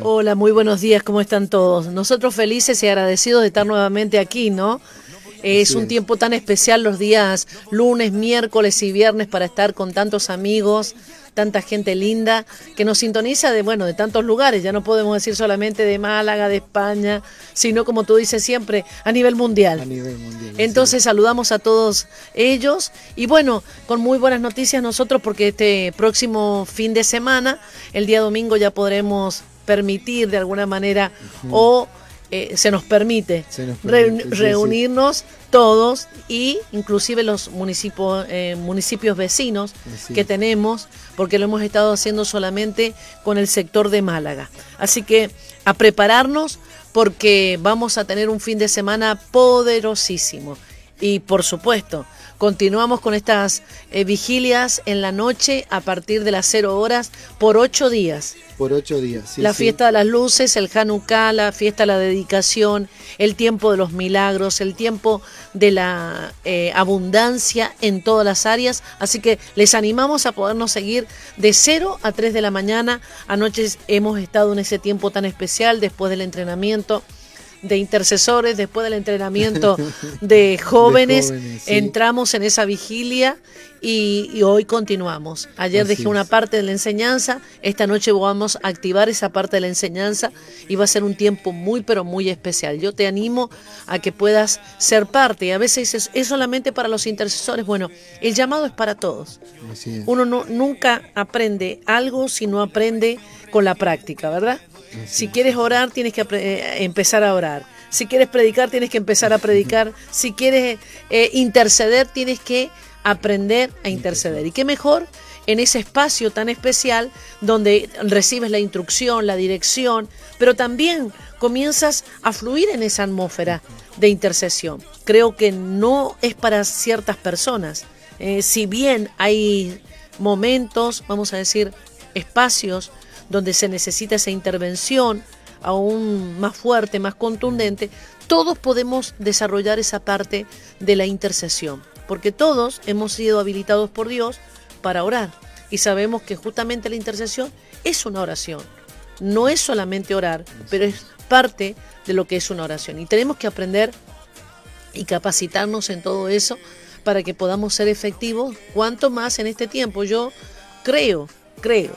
Hola, muy buenos días, ¿cómo están todos? Nosotros felices y agradecidos de estar nuevamente aquí, ¿no? Es un tiempo tan especial los días lunes, miércoles y viernes para estar con tantos amigos, tanta gente linda que nos sintoniza de bueno, de tantos lugares, ya no podemos decir solamente de Málaga, de España, sino como tú dices siempre, a nivel mundial. A nivel mundial. Entonces saludamos a todos ellos y bueno, con muy buenas noticias nosotros porque este próximo fin de semana, el día domingo ya podremos permitir de alguna manera o eh, se nos permite, Se nos re- permite, sí, sí. reunirnos todos y inclusive los municipios, eh, municipios vecinos que tenemos, porque lo hemos estado haciendo solamente con el sector de Málaga. Así que a prepararnos porque vamos a tener un fin de semana poderosísimo. Y por supuesto, continuamos con estas eh, vigilias en la noche a partir de las cero horas por ocho días Por ocho días. sí, la sí. fiesta de las luces, el Hanukkah, la fiesta de la dedicación, el tiempo de los milagros, el tiempo de la eh, abundancia en todas las áreas. Así que les animamos a podernos seguir de 0 a 3 de la mañana. Anoche hemos estado en ese tiempo tan especial después del entrenamiento de intercesores, después del entrenamiento de jóvenes, jóvenes, sí. entramos en esa vigilia y, y hoy continuamos. Ayer Así dejé una parte de la enseñanza, esta noche vamos a activar esa parte de la enseñanza y va a ser un tiempo muy pero muy especial. Yo te animo a que puedas ser parte y a veces es, es solamente para los intercesores. Bueno, el llamado es para todos. Así es. Uno no, nunca aprende algo si no aprende con la práctica, ¿verdad? Si quieres orar, tienes que eh, empezar a orar. Si quieres predicar, tienes que empezar a predicar. Si quieres eh, interceder, tienes que aprender a interceder. Y qué mejor en ese espacio tan especial donde recibes la instrucción, la dirección, pero también comienzas a fluir en esa atmósfera de intercesión. Creo que no es para ciertas personas. Eh, si bien hay momentos, vamos a decir, espacios donde se necesita esa intervención aún más fuerte, más contundente, todos podemos desarrollar esa parte de la intercesión, porque todos hemos sido habilitados por Dios para orar y sabemos que justamente la intercesión es una oración. No es solamente orar, pero es parte de lo que es una oración y tenemos que aprender y capacitarnos en todo eso para que podamos ser efectivos, cuanto más en este tiempo. Yo creo, creo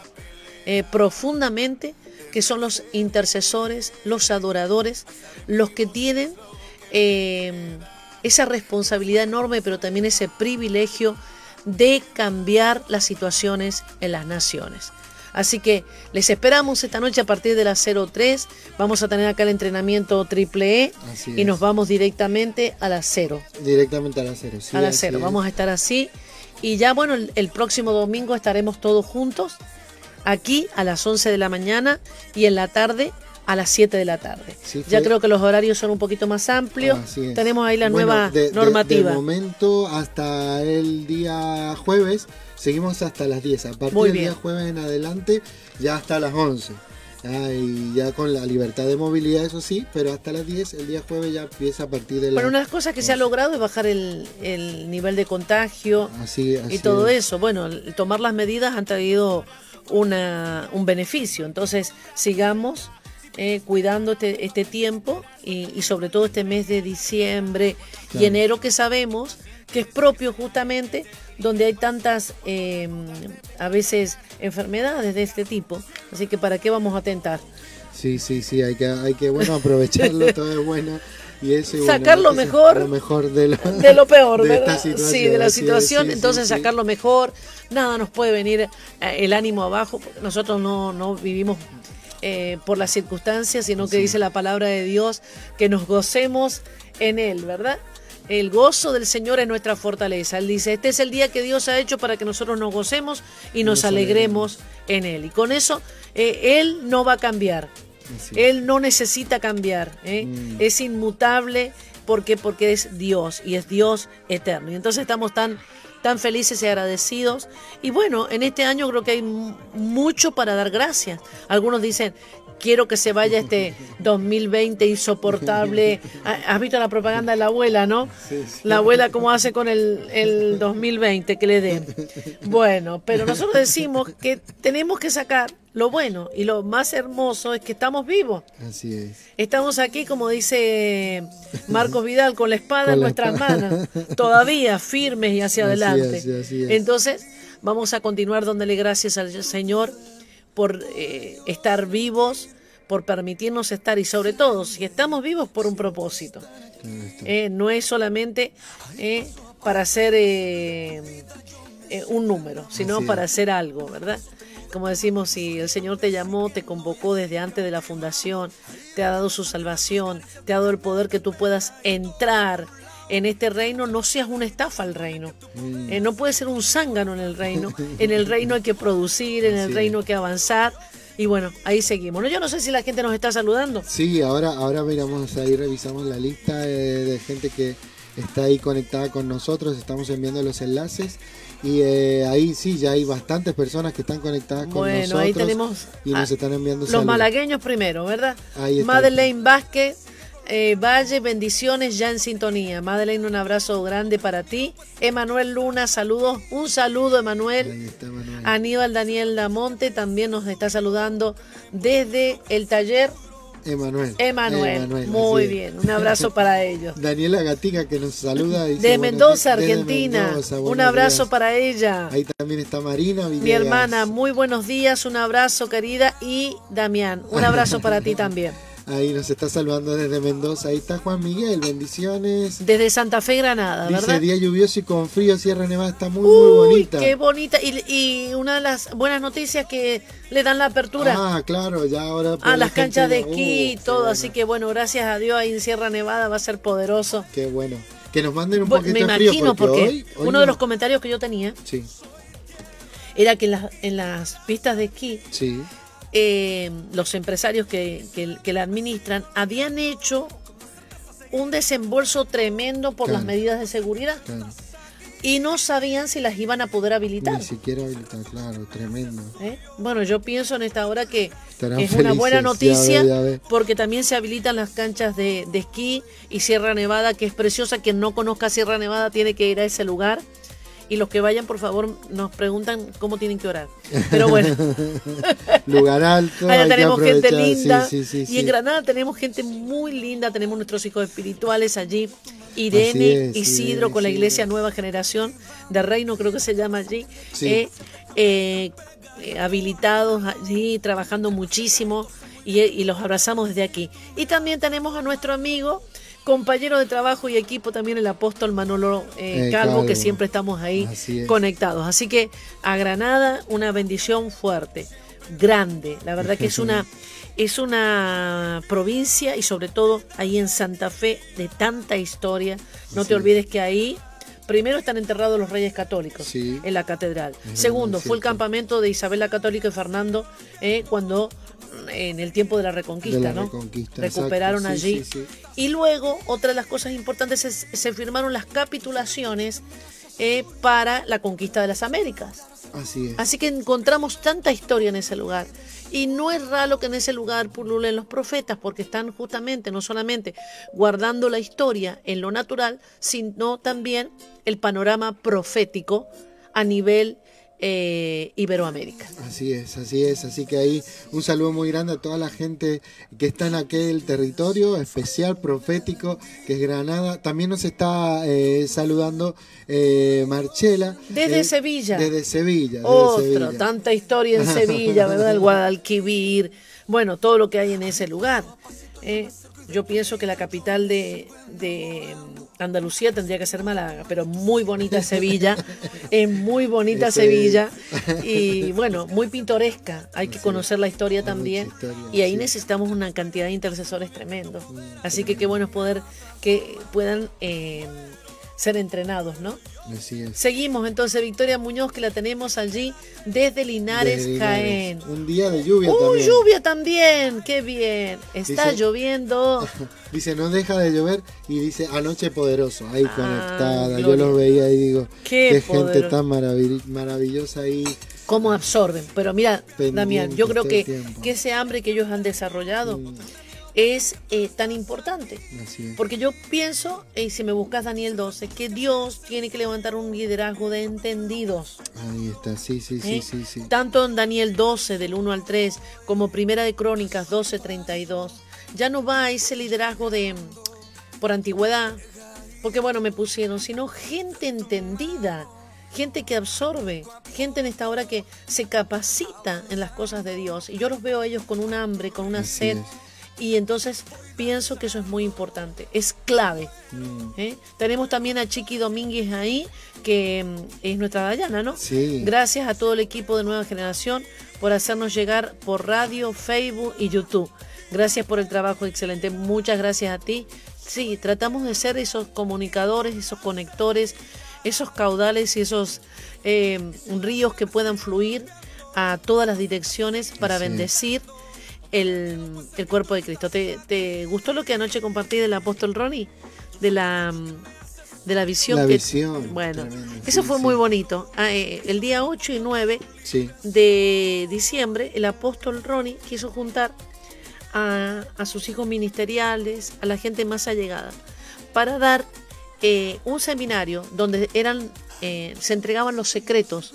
eh, profundamente que son los intercesores, los adoradores, los que tienen eh, esa responsabilidad enorme, pero también ese privilegio de cambiar las situaciones en las naciones. Así que les esperamos esta noche a partir de las 03. Vamos a tener acá el entrenamiento triple E Así y es. nos vamos directamente a las 0 Directamente a las cero. sí, a las así cero. es. Vamos a estar así. Y ya, bueno, el, el próximo domingo estaremos todos juntos aquí a las 11 de la mañana y en la tarde a las 7 de la tarde. Sí, ya creo que los horarios son un poquito más amplios. Tenemos ahí la Bueno, nueva de- de- normativa. De, momento hasta el día jueves seguimos hasta las 10. A partir del día jueves en adelante ya hasta las 11. Ya, y ya con la libertad de movilidad, eso sí, pero hasta las 10, el día jueves ya empieza a partir de la... Bueno, una de las cosas que se ha logrado es bajar el, el nivel de contagio Así, así y todo es. eso. Bueno, tomar las medidas han traído una, un beneficio. Entonces, sigamos eh, cuidando este, este tiempo y, y sobre todo este mes de diciembre y enero que sabemos que es propio justamente donde hay tantas eh, a veces enfermedades de este tipo. Así que ¿para qué vamos a tentar? Sí, sí, sí, hay que, hay que bueno, aprovecharlo, todo es bueno. Y eso, y bueno, Sacar lo mejor Lo mejor de lo, de lo peor, de ¿verdad? esta sí, de la situación, sí, entonces sí, sacar lo mejor, nada nos puede venir eh, el ánimo abajo, porque nosotros no, no vivimos eh, por las circunstancias, sino que dice la palabra de Dios que nos gocemos en Él, ¿verdad? El gozo del Señor es nuestra fortaleza. Él dice, este es el día que Dios ha hecho para que nosotros nos gocemos y nos, Nos alegremos en Él. Y con eso, eh, Él no va a cambiar. Él no necesita cambiar, ¿eh? Mm. es inmutable porque porque es Dios y es Dios eterno. Y entonces estamos tan tan felices y agradecidos. Y bueno, en este año creo que hay mu- mucho para dar gracias. Algunos dicen, quiero que se vaya este 2020 insoportable. Ah, ¿Has visto la propaganda de la abuela, no? Sí, sí. La abuela cómo hace con el, el 2020 que le den. Bueno, pero nosotros decimos que tenemos que sacar lo bueno y lo más hermoso es que estamos vivos. Así es. Estamos aquí, como dice Marcos Vidal, con la espada en nuestras manos, todavía firmes y hacia adelante. Entonces, vamos a continuar dándole gracias al Señor por eh, estar vivos, por permitirnos estar y sobre todo, si estamos vivos, por un propósito. Eh, no es solamente eh, para hacer un número, sino para hacer algo, ¿verdad? como decimos, si el Señor te llamó, te convocó desde antes de la fundación, te ha dado su salvación, te ha dado el poder que tú puedas entrar en este reino, no seas una estafa al reino. Mm. Eh, no puedes ser un zángano en el reino. En el reino hay que producir, en el reino hay que avanzar. Y bueno, ahí seguimos. Yo no sé si la gente nos está saludando. Sí, ahora, ahora miramos ahí, revisamos la lista de gente que está ahí conectada con nosotros. Estamos enviando los enlaces. Y eh, ahí sí, ya hay bastantes personas que están conectadas con nosotros. Bueno, ahí tenemos. Y nos están enviando Los malagueños primero, ¿verdad? Madeleine Vázquez. Eh, Valle, bendiciones ya en sintonía. Madeleine, un abrazo grande para ti. Emanuel Luna, saludos. Un saludo, Emanuel. Aníbal Daniel Lamonte también nos está saludando desde el taller Emanuel. Emanuel. Muy bien. Un abrazo para ellos. Daniela Gatica que nos saluda. de Mendoza, Argentina. un abrazo para ella. Ahí también está Marina. Mi hermana, muy buenos días. Un abrazo, querida. Y Damián, un abrazo para ti también. Ahí nos está saludando desde Mendoza. Ahí está Juan Miguel, bendiciones. Desde Santa Fe, Granada, Dice día lluvioso y con frío, Sierra Nevada está muy, muy bonita. Qué bonita. Y, una de las buenas noticias que le dan la apertura. Ah, claro, ya ahora. A las canchas de esquí y uh, todo. Así que bueno, gracias a Dios ahí en Sierra Nevada va a ser poderoso. Qué bueno. Que nos manden un poquito Me imagino, porque, uno de los comentarios que yo tenía sí. era que en las, en las pistas de esquí. Sí eh, los empresarios que, la administran habían hecho un desembolso tremendo por las medidas de seguridad. Y no sabían si las iban a poder habilitar. Ni siquiera habilitar, claro, tremendo. ¿Eh? Bueno, yo pienso en esta hora que es una buena noticia porque también se habilitan las canchas de, de esquí y Sierra Nevada, que es preciosa. Quien no conozca Sierra Nevada tiene que ir a ese lugar y los que vayan, por favor, nos preguntan cómo tienen que orar. Pero bueno. Lugar alto. Allá tenemos gente linda. y en Granada tenemos gente muy linda. Tenemos nuestros hijos espirituales allí. Irene, Isidro, con la Iglesia Nueva Generación de Reino, creo que se llama allí. Eh, eh, eh, habilitados allí, trabajando muchísimo. Y, y los abrazamos desde aquí. Y también tenemos a nuestro amigo compañero de trabajo y equipo también el apóstol Manolo eh, eh, Calvo, que siempre estamos ahí conectados. Así que a Granada una bendición fuerte, grande. La verdad que es una, es una provincia y sobre todo ahí en Santa Fe de tanta historia. No te olvides que ahí Primero están enterrados los reyes católicos en la catedral. Segundo, fue el campamento de Isabel la Católica y Fernando eh, cuando en el tiempo de la Reconquista, ¿no? Recuperaron allí. Y luego, otra de las cosas importantes es se firmaron las capitulaciones eh, para la conquista de las Américas. Así es. Así que encontramos tanta historia en ese lugar. Y no es raro que en ese lugar pululen los profetas, porque están justamente, no solamente guardando la historia en lo natural, sino también el panorama profético a nivel eh, Iberoamérica. Así es, así es. Así que ahí un saludo muy grande a toda la gente que está en aquel territorio especial, profético, que es Granada. También nos está eh, saludando eh, Marchela. Desde Sevilla. Desde Sevilla. Otro, tanta historia en Sevilla, ¿verdad? El Guadalquivir. Bueno, todo lo que hay en ese lugar. yo pienso que la capital de Andalucía tendría que ser Málaga, pero muy bonita Sevilla, es muy bonita Sevilla. Y bueno, muy pintoresca. Hay que conocer la historia también. y ahí necesitamos una cantidad de intercesores tremendos. Así que qué bueno es poder que puedan eh, ser entrenados, ¿no? Seguimos entonces, Victoria Muñoz, que la tenemos allí desde Linares, Jaén. Un día de lluvia ¡Uh, también. lluvia también! ¡Qué bien! Está lloviendo. dice, no deja de llover y dice, anoche poderoso, ahí ah, conectada. Yo lo veía y digo, qué, gente tan maravillosa ahí. Cómo absorben. Pero mira, Damián, yo creo que, que, ese hambre que ellos han desarrollado... Mm es eh, tan importante. Porque yo pienso, y si me buscas Daniel 12, que Dios tiene que levantar un liderazgo de entendidos. Ahí está, sí, sí, sí, ¿eh? sí, sí. Tanto en Daniel 12, del 1 al 3, como Primera de Crónicas 12, 32. Ya no va ese liderazgo de por antigüedad, porque bueno, me pusieron, sino gente entendida, gente que absorbe, gente en esta hora que se capacita en las cosas de Dios. Y yo los veo a ellos con un hambre, con una Así sed. es. Y entonces pienso que eso es muy importante, es clave. Mm. ¿eh? Tenemos también a Chiqui Domínguez ahí, que mm, es nuestra Dayana, ¿no? Sí. Gracias a todo el equipo de Nueva Generación por hacernos llegar por radio, Facebook y YouTube. Gracias por el trabajo excelente. Muchas gracias a ti. Sí, tratamos de ser esos comunicadores, esos conectores, esos caudales y esos eh, ríos que puedan fluir a todas las direcciones para bendecir el, el cuerpo de Cristo. ¿Te, te gustó lo que anoche compartí del apóstol Ronnie? De la, de la visión. La que- visión, Bueno, tremendo, eso sí, fue sí. muy bonito. Ah, eh, el día 8 y 9 Sí, de diciembre, el apóstol Ronnie quiso juntar a, a sus hijos ministeriales, a la gente más allegada, para dar eh, un seminario donde eran, eh, se entregaban los secretos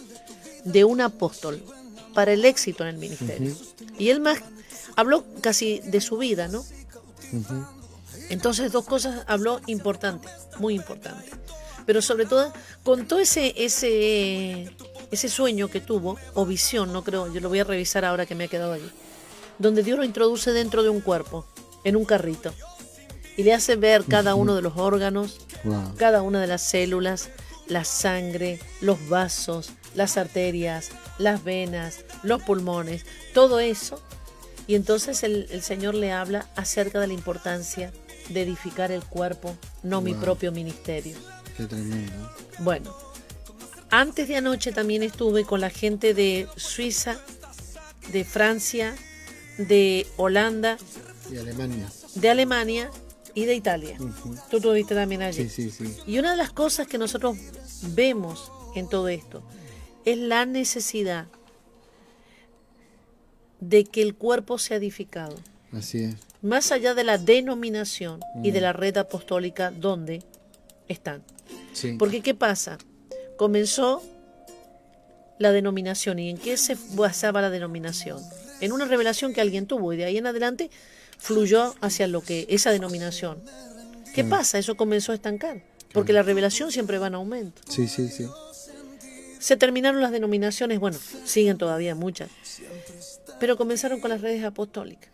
de un apóstol para el éxito en el ministerio. Y él más habló casi de su vida, ¿no? Entonces dos cosas habló importantes, muy importantes. Pero sobre todo contó ese, ese, ese sueño que tuvo, o visión, no creo, yo lo voy a revisar ahora que me ha quedado allí, donde Dios lo introduce dentro de un cuerpo, en un carrito, y le hace ver cada uno de los órganos, wow. cada una de las células, la sangre, los vasos, las arterias, las venas, los pulmones, todo eso. Y entonces el, el Señor le habla acerca de la importancia de edificar el cuerpo, no mi propio ministerio. Qué tremendo. Bueno, antes de anoche también estuve con la gente de Suiza, de Francia, de Holanda, Y Alemania. de Alemania y de Italia. Tú estuviste también allí. Sí, sí, sí. Y una de las cosas que nosotros vemos en todo esto es la necesidad de que el cuerpo sea edificado, Así es. más allá de la denominación y Mm. de la red apostólica donde están. Sí. Porque ¿qué pasa? Comenzó la denominación y en qué se basaba la denominación? En una revelación que alguien tuvo y de ahí en adelante fluyó hacia lo que esa denominación. ¿Qué pasa? Eso comenzó a estancar, porque la revelación siempre va en aumento. Sí, sí, sí. Se terminaron las denominaciones, bueno, siguen todavía muchas, pero comenzaron con las redes apostólicas,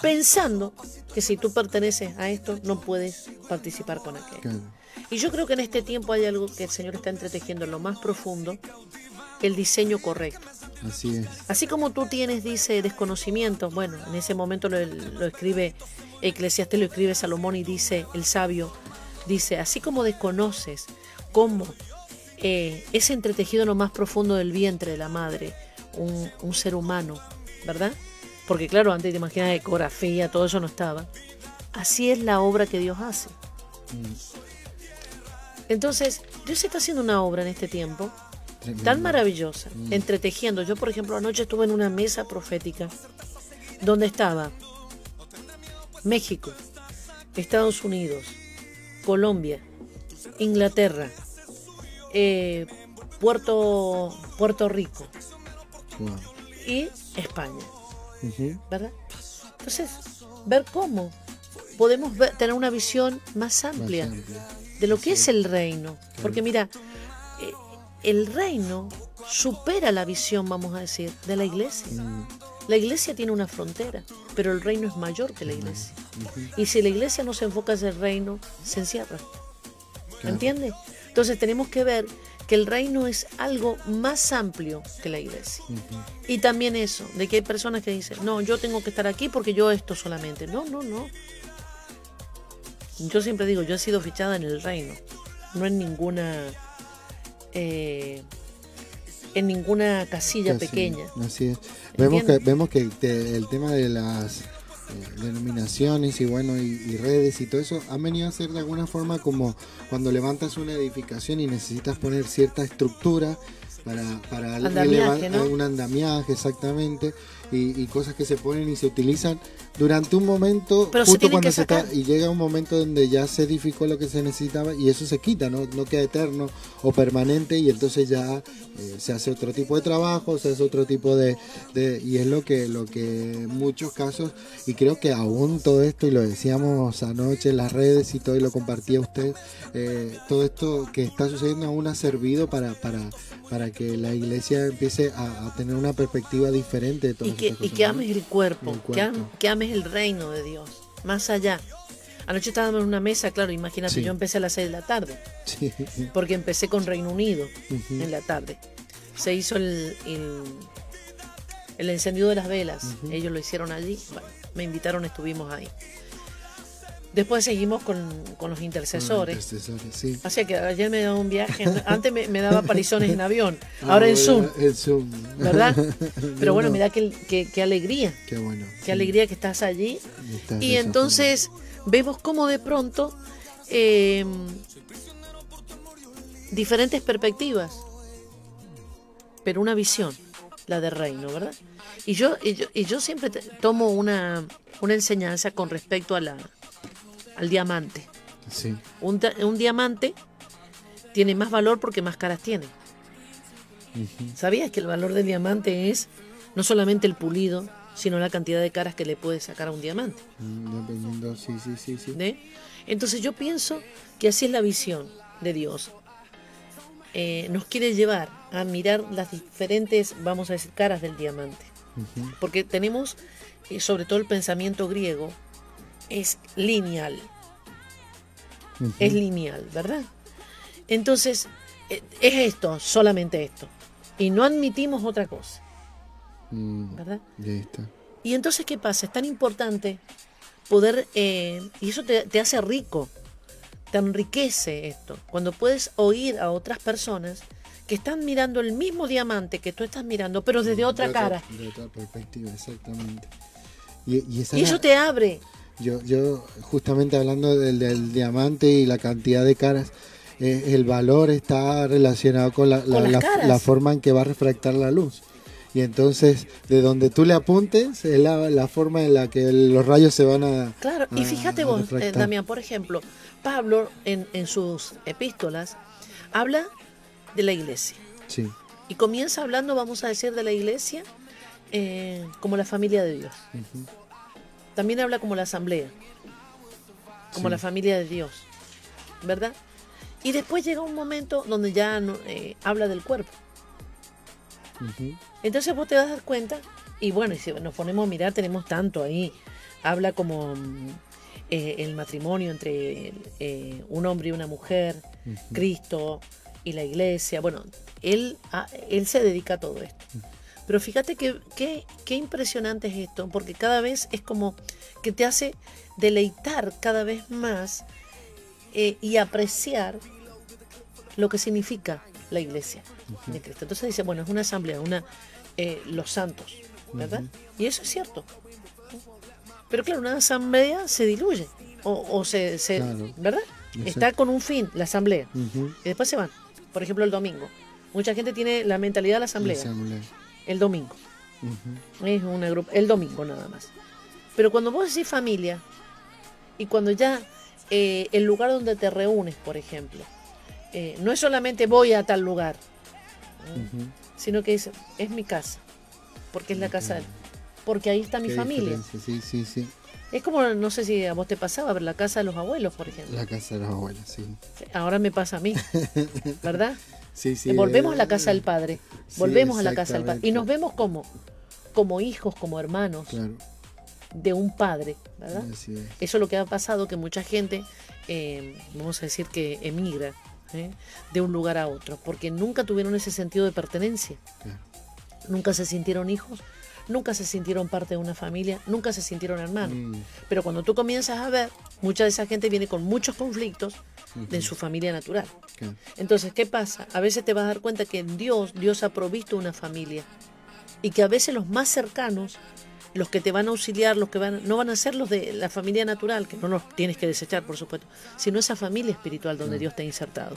pensando que si tú perteneces a esto no puedes participar con aquello. Claro. Y yo creo que en este tiempo hay algo que el Señor está entretejiendo en lo más profundo, el diseño correcto. Así es. Así como tú tienes, dice, desconocimiento, bueno, en ese momento lo, lo escribe Eclesiastés, lo escribe Salomón y dice, el sabio, dice, así como desconoces cómo eh, es entretejido en lo más profundo del vientre de la madre, un, un ser humano, ¿verdad? Porque claro, antes te imaginas ecografía, todo eso no estaba. Así es la obra que Dios hace. Entonces, Dios está haciendo una obra en este tiempo Tremendo. tan maravillosa, entretejiendo. Yo, por ejemplo, anoche estuve en una mesa profética donde estaba México, Estados Unidos, Colombia, Inglaterra, eh, Puerto, Puerto Rico Wow. y España. ¿verdad? Entonces, ver cómo podemos ver- tener una visión más Más amplia de lo que es el reino. Porque mira, eh, el reino supera la visión, vamos a decir, de la iglesia. Mm, La iglesia tiene una frontera, pero el reino es mayor que la iglesia. Y si la iglesia no se enfoca en el reino, se encierra. Claro. ¿Entiendes? Entonces tenemos que ver que el reino es algo más amplio que la iglesia. Y también eso, de que hay personas que dicen, no, yo tengo que estar aquí porque yo esto solamente. No, no, no. Yo siempre digo, yo he sido fichada en el reino, no en ninguna, eh, en ninguna casilla Casi, pequeña. Así es. Vemos que, vemos que el tema de las denominaciones y bueno y, y redes y todo eso han venido a ser de alguna forma como cuando levantas una edificación y necesitas poner cierta estructura para, para Andamiaje, un andamiaje exactamente y, cosas que se ponen y se utilizan durante un momento, Pero justo se cuando se está, y llega un momento donde ya se edificó lo que se necesitaba y eso se quita, no, no queda eterno o permanente y entonces ya eh, se hace otro tipo de trabajo, se hace otro tipo de, de, y es lo que lo que en muchos casos y creo que aún todo esto y lo decíamos anoche en las redes y todo y lo compartía usted, eh, todo esto que está sucediendo aún ha servido para, para, para que la iglesia empiece a, tener una perspectiva diferente de y que, y que ames el cuerpo, Que, ames el reino de Dios, más allá. Anoche estábamos en una mesa, claro, imagínate, yo empecé a las 6 de la tarde, porque empecé con Reino Unido en la tarde. Se hizo el, el, encendido de las velas, ellos lo hicieron allí, me invitaron, estuvimos ahí. Después seguimos con, los intercesores. Así que ayer me daba un viaje. Antes me, daba parizones en avión, ah, ahora en Zoom. ¿Verdad? Pero bueno, mira qué, qué, alegría. Qué bueno. Qué alegría que estás allí. y entonces vemos cómo de pronto eh, diferentes perspectivas, pero una visión, la de reino, ¿verdad? Y yo, y yo, siempre tomo una, una enseñanza con respecto a la al diamante. Sí. Un, diamante tiene más valor porque más caras tiene. ¿Sabías que el valor del diamante es no solamente el pulido, sino la cantidad de caras que le puede sacar a un diamante? Mm, sí, sí, sí, sí. Entonces yo pienso que así es la visión de Dios. Eh, nos quiere llevar a mirar las diferentes, vamos a decir, caras del diamante. Porque tenemos, eh, sobre todo el pensamiento griego, es lineal. Es lineal, ¿verdad? Entonces, eh, es esto, solamente esto. Y no admitimos otra cosa. Mm, ¿Verdad? Y entonces, ¿qué pasa? Es tan importante poder, eh, y eso te, te, hace rico, te enriquece esto, cuando puedes oír a otras personas que están mirando el mismo diamante que tú estás mirando, pero desde otra, cara. De otra perspectiva, exactamente. Y, eso te abre yo, yo justamente hablando del, diamante y la cantidad de caras, eh, el valor está relacionado con, la, la, forma en que va a refractar la luz. Y entonces, de donde tú le apuntes, es la, forma en la que los rayos se van a. Claro, y fíjate vos, eh, Damián, por ejemplo, Pablo en, en, sus epístolas habla de la iglesia. Sí. Y comienza hablando, vamos a decir, de la iglesia eh, como la familia de Dios. También habla como la asamblea, como la familia de Dios, ¿verdad? Y después llega un momento donde ya eh, habla del cuerpo. Entonces vos te vas a dar cuenta, y bueno, si nos ponemos a mirar, tenemos tanto ahí. Habla como mm, eh, el matrimonio entre eh, un hombre y una mujer, Cristo y la iglesia. Bueno, él, ah, él se dedica a todo esto. Pero fíjate que, qué impresionante es esto, porque cada vez es como que te hace deleitar cada vez más eh, y apreciar lo que significa la iglesia de Cristo. Entonces dice, bueno, es una asamblea, una eh, los santos, ¿verdad? Y eso es cierto. Pero claro, una asamblea se diluye o, se, ¿verdad? Está con un fin, la asamblea. Y después se van. Por ejemplo, el domingo. Mucha gente tiene la mentalidad de la asamblea el domingo. Es una grupo, el domingo nada más. Pero cuando vos decís familia y cuando ya eh, el lugar donde te reúnes, por ejemplo, eh, no es solamente voy a tal lugar, sino que es, es mi casa, porque es la casa, de, porque ahí está mi familia. Sí, sí, sí. Es como, no sé si a vos te pasaba, ver la casa de los abuelos, por ejemplo. La casa de los abuelos, sí. Ahora me pasa a mí, ¿verdad? Sí, sí. Volvemos a la casa del Padre. Volvemos a la casa del Padre. Y nos vemos como, como hijos, como hermanos de un padre, ¿verdad? Eso es lo que ha pasado, que mucha gente, eh, vamos a decir que emigra ¿eh? de un lugar a otro, porque nunca tuvieron ese sentido de pertenencia. Nunca se sintieron hijos, nunca se sintieron parte de una familia, nunca se sintieron hermanos. Mm. Pero cuando tú comienzas a ver, mucha de esa gente viene con muchos conflictos en su familia natural. Entonces, ¿qué pasa? A veces te vas a dar cuenta que en Dios, Dios ha provisto una familia y que a veces los más cercanos, los que te van a auxiliar, los que van, no van a ser los de la familia natural, que no los tienes que desechar, por supuesto, sino esa familia espiritual donde Dios te ha insertado.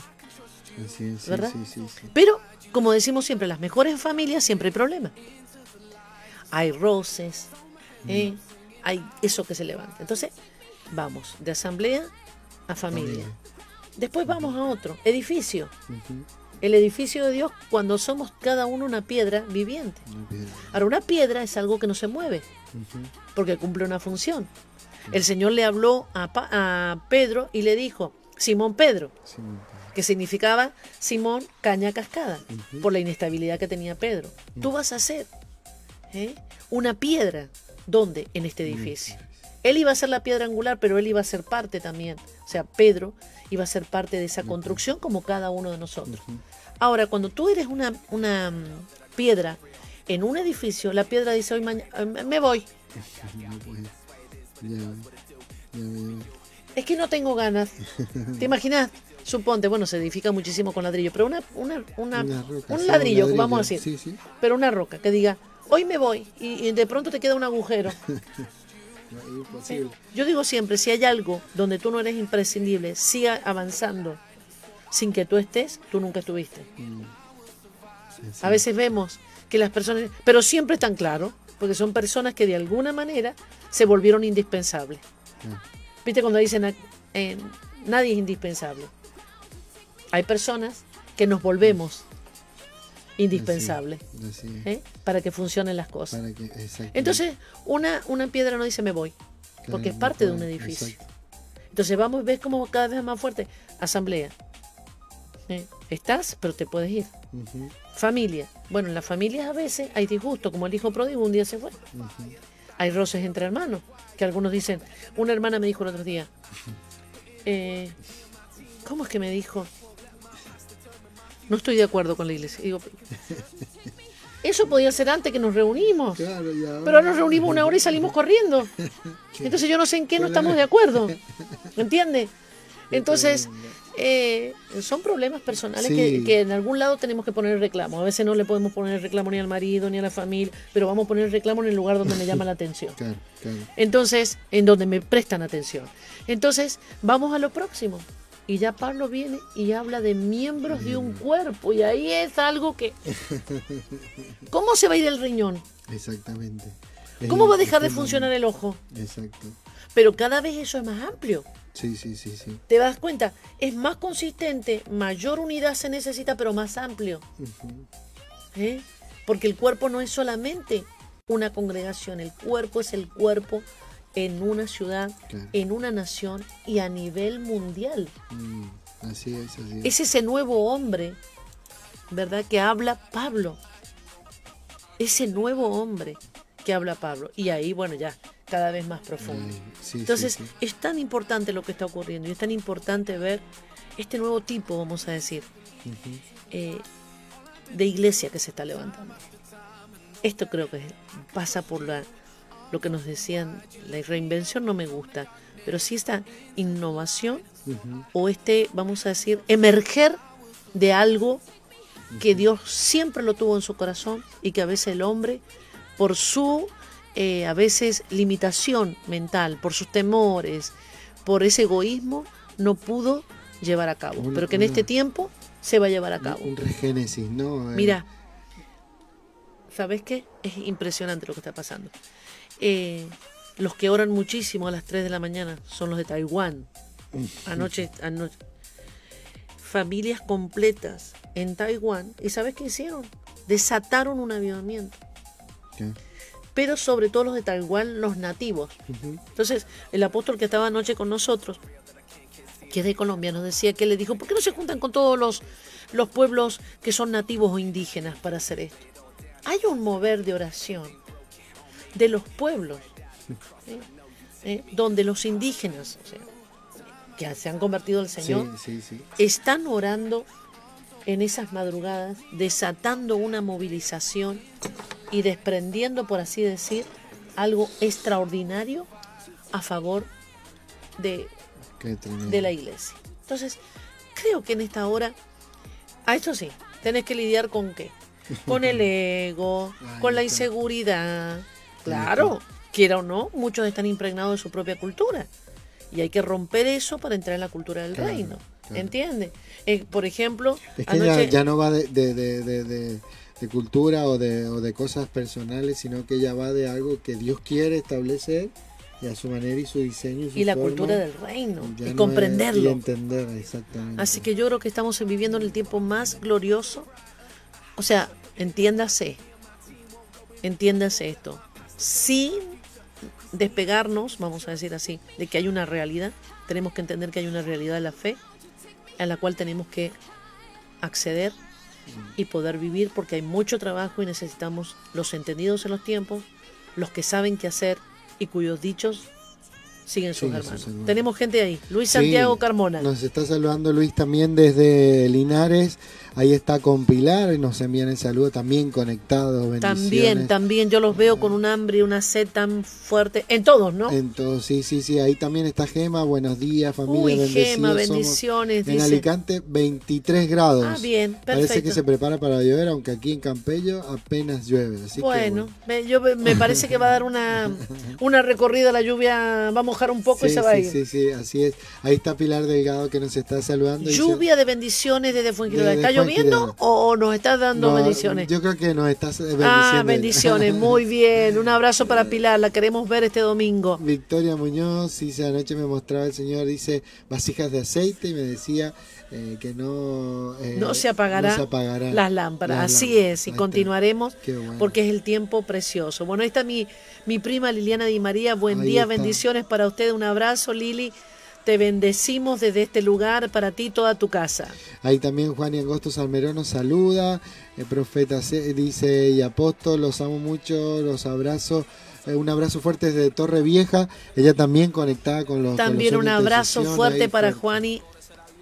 ¿Verdad? Pero, como decimos siempre, las mejores familias siempre hay problemas. hay roces, ¿eh? hay eso que se levanta. Entonces, vamos de asamblea a familia. Después vamos a otro, edificio. El edificio de Dios cuando somos cada uno una piedra viviente. Ahora, una piedra es algo que no se mueve, porque cumple una función. El Señor le habló a, Pedro y le dijo, Simón Pedro, que significaba Simón caña cascada, por la inestabilidad que tenía Pedro. Tú vas a ser ¿eh? una piedra. ¿Dónde? En este edificio. Él iba a ser la piedra angular, pero él iba a ser parte también. O sea, Pedro iba a ser parte de esa construcción como cada uno de nosotros. Ahora, cuando tú eres una, una mm, piedra en un edificio, la piedra dice hoy mañana, eh, me voy. Es que no tengo ganas. ¿Te imaginas? Suponte, bueno, se edifica muchísimo con ladrillo, pero una, una, una, un ladrillo, vamos a decir, pero una roca que diga, hoy me voy y de pronto te queda un agujero. Yo digo siempre, si hay algo donde tú no eres imprescindible, siga avanzando. Sin que tú estés, tú nunca estuviste. Mm. A veces vemos que las personas, pero siempre están claros, porque son personas que de alguna manera se volvieron indispensables. ¿Viste cuando dicen eh, nadie es indispensable? Hay personas que nos volvemos indispensable ¿eh? para que funcionen las cosas. Entonces, una, una piedra no dice me voy, porque es parte de un edificio. Entonces vamos, ves como cada vez más fuerte. Asamblea. ¿eh? Estás, pero te puedes ir. Familia. Bueno, en las familias a veces hay disgusto, como el hijo pródigo un día se fue. Hay roces entre hermanos, que algunos dicen, una hermana me dijo el otro día, eh, ¿cómo es que me dijo? No estoy de acuerdo con la iglesia. Digo, eso podía ser antes que nos reunimos. Pero nos reunimos una hora y salimos corriendo. Entonces yo no sé en qué no estamos de acuerdo. ¿Entiendes? Entonces, eh, son problemas personales que, en algún lado tenemos que poner reclamo. A veces no le podemos poner reclamo ni al marido ni a la familia, pero vamos a poner reclamo en el lugar donde me llama la atención. Entonces, en donde me prestan atención. Entonces, vamos a lo próximo. Y ya Pablo viene y habla de miembros de un mm. cuerpo. Y ahí es algo que... ¿Cómo se va a ir el riñón? Exactamente. ¿Cómo va a dejar de funcionar el ojo? Exacto. Pero cada vez eso es más amplio. Sí, sí, sí, sí. ¿Te das cuenta? Es más consistente, mayor unidad se necesita, pero más amplio. ¿Eh? Porque el cuerpo no es solamente una congregación, el cuerpo es el cuerpo en una ciudad, en una nación y a nivel mundial. Mm, así es, así es. Es ese nuevo hombre, ¿verdad? Que habla Pablo. Ese nuevo hombre que habla Pablo. Y ahí, bueno, ya, cada vez más profundo. Entonces, es tan importante lo que está ocurriendo y es tan importante ver este nuevo tipo, vamos a decir, eh, de iglesia que se está levantando. Esto creo que pasa por la lo que nos decían, la reinvención no me gusta, pero sí esta innovación o este, vamos a decir, emerger de algo que Dios siempre lo tuvo en su corazón y que a veces el hombre, por su, eh, a veces, limitación mental, por sus temores, por ese egoísmo, no pudo llevar a cabo, pero que en este tiempo se va a llevar a cabo. Un regénesis, ¿no? Eh, Mira, ¿sabes qué? Es impresionante lo que está pasando. Eh, los que oran muchísimo a las 3 de la mañana son los de Taiwán. Anoche, anoche. Familias completas en Taiwán. ¿Y sabes qué hicieron? Desataron un avivamiento. Pero sobre todo los de Taiwán, los nativos. Entonces, el apóstol que estaba anoche con nosotros, que es de Colombia, nos decía que le dijo, ¿por qué no se juntan con todos los, los pueblos que son nativos o indígenas para hacer esto? Hay un mover de oración de los pueblos, donde los indígenas, que se han convertido al Señor, están orando en esas madrugadas, desatando una movilización y desprendiendo, por así decir, algo extraordinario a favor de, de la iglesia. Entonces, creo que en esta hora, a esto sí, tenés que lidiar con qué? Con el ego, con la inseguridad, Claro, quiera o no, muchos están impregnados de su propia cultura. Y hay que romper eso para entrar en la cultura del reino. ¿Entiendes? Eh, por ejemplo... Es que ya, no va de, cultura o de, o de cosas personales, sino que ya va de algo que Dios quiere establecer y a su manera y su diseño. Y, y la cultura del reino, y comprenderlo. y entender, exactamente. Así que yo creo que estamos viviendo en el tiempo más glorioso. O sea, entiéndase, entiéndase esto. Sin despegarnos, vamos a decir así, de que hay una realidad, tenemos que entender que hay una realidad de la fe a la cual tenemos que acceder y poder vivir porque hay mucho trabajo y necesitamos los entendidos en los tiempos, los que saben qué hacer y cuyos dichos siguen sus hermanos. Tenemos gente ahí, Luis Santiago Carmona. Nos está saludando Luis también desde Linares. Ahí está con Pilar y nos envían el saludo también conectados. También, también yo los veo con un hambre y una sed tan fuerte. En todos, ¿no? En todos, sí, sí, sí. Ahí también está Gema. Buenos días, familia. Uy, Gema, bendiciones. en Alicante, 23 grados. Ah, bien, perfecto. Parece que se prepara para llover, aunque aquí en Campello apenas llueve. bueno, yo me parece que va a dar una, una recorrida la lluvia. Va a mojar un poco y se va a ir. Sí, sí, así es. Ahí está Pilar Delgado que nos está saludando. Lluvia de bendiciones desde Fuengirola. ¿Está lloviendo o nos estás dando bendiciones? Yo creo que nos estás bendiciendo. Ah, bendiciones, muy bien. Un abrazo para Pilar, la queremos ver este domingo. Victoria Muñoz dice, anoche me mostraba el Señor, dice, vasijas de aceite y me decía eh, que no, eh, no, se apagará las lámparas. Así es, y continuaremos porque es el tiempo precioso. Bueno, ahí está mi, mi prima Liliana Di María. Buen día, bendiciones para usted. Un abrazo, Lili. Te bendecimos desde este lugar para ti toda tu casa. Ahí también Juan y Angosto Salmerón nos saluda. El profeta dice y apóstol, los amo mucho, los abrazo. Eh, un abrazo fuerte desde Torre Vieja. Ella también conectada con los. También un abrazo fuerte para Juan y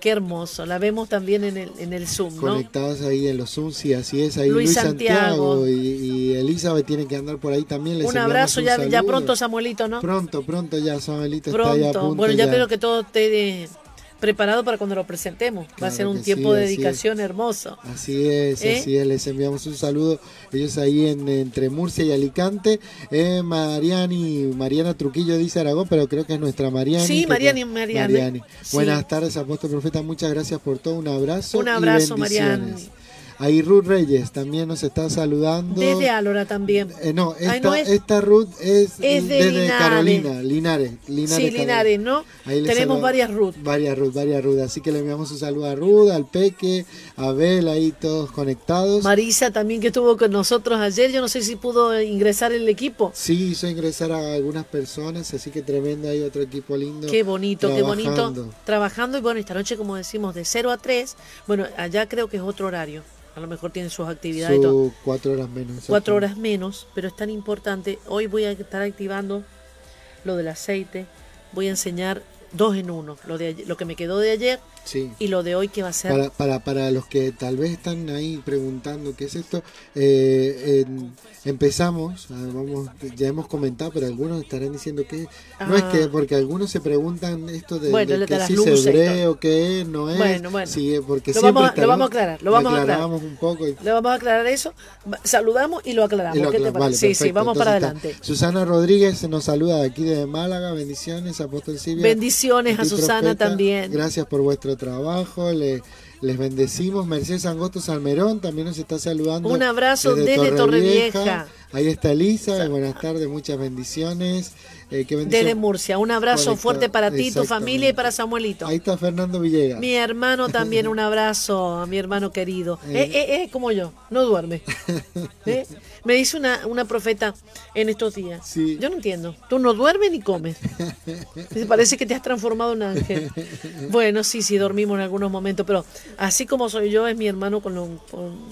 Qué hermoso, la vemos también en el, en el Zoom, ¿no? Conectadas ahí en los Zoom, sí, así es. Ahí Luis, Santiago, y, Elizabeth tienen que andar por ahí también. un abrazo, ya, ya pronto Samuelito, ¿no? Pronto, pronto ya Samuelito está ya a punto. Bueno, ya, espero que todo esté preparado para cuando lo presentemos. Va a ser un tiempo de dedicación hermoso. Así es, ¿Eh? así es. Les enviamos un saludo. Ellos ahí en, entre Murcia y Alicante. Eh, Mariani, Mariana Truquillo dice Aragón, pero creo que es nuestra Mariani. Sí, Mariani, Mariani. Mariani. Buenas tardes, apóstol profeta. Muchas gracias por todo. Un abrazo. Un abrazo, Mariani. Ahí Ruth Reyes también nos está saludando. Desde Álora también. Eh, no, esta, Ruth es, de Carolina, Linares. sí, Linares, ¿no? Tenemos varias Ruth. Varias Ruth, varias Ruth. Así que le enviamos un saludo a Ruth, al Peque, a Bel, ahí todos conectados. Marisa también que estuvo con nosotros ayer. Yo no sé si pudo ingresar el equipo. Sí, hizo ingresar a algunas personas, así que tremendo, hay otro equipo lindo. Qué bonito, qué bonito. Trabajando y bueno, esta noche como decimos de 0 a 3, bueno, allá creo que es otro horario a lo mejor tiene sus actividades. cuatro horas menos. Cuatro horas menos, pero es tan importante. Hoy voy a estar activando lo del aceite. Voy a enseñar dos en uno. Lo, de, lo que me quedó de ayer y lo de hoy que va a ser. Para, para, para los que tal vez están ahí preguntando qué es esto, eh, empezamos, vamos, ya hemos comentado, pero algunos estarán diciendo que no es que, ah. porque algunos se preguntan esto de, que si es hebreo, que no es. Bueno, bueno. Sí, porque lo, vamos, lo vamos a aclarar, lo vamos a aclarar. un poco. Le vamos a aclarar eso, saludamos y lo aclaramos. ¿Qué te sí, sí, vamos para adelante. Susana Rodríguez nos saluda de aquí de Málaga, bendiciones, Apóstol Silvia. Bendiciones a Susana también. Gracias por vuestro trabajo. Le, les bendecimos. Mercedes Angosto Salmerón también nos está saludando. Un abrazo desde, Torrevieja. Ahí está Elisa, buenas tardes, muchas bendiciones. Eh, desde Murcia, un abrazo fuerte para ti, tu familia y para Samuelito. Ahí está Fernando Villegas. Mi hermano también, un abrazo a mi hermano querido. Eh, eh, eh, como yo, no duerme. Me dice una, una profeta en estos días. Yo no entiendo. Tú no duermes ni comes. Parece que te has transformado en ángel. Bueno, sí, sí, dormimos en algunos momentos, pero así como soy yo, es mi hermano con,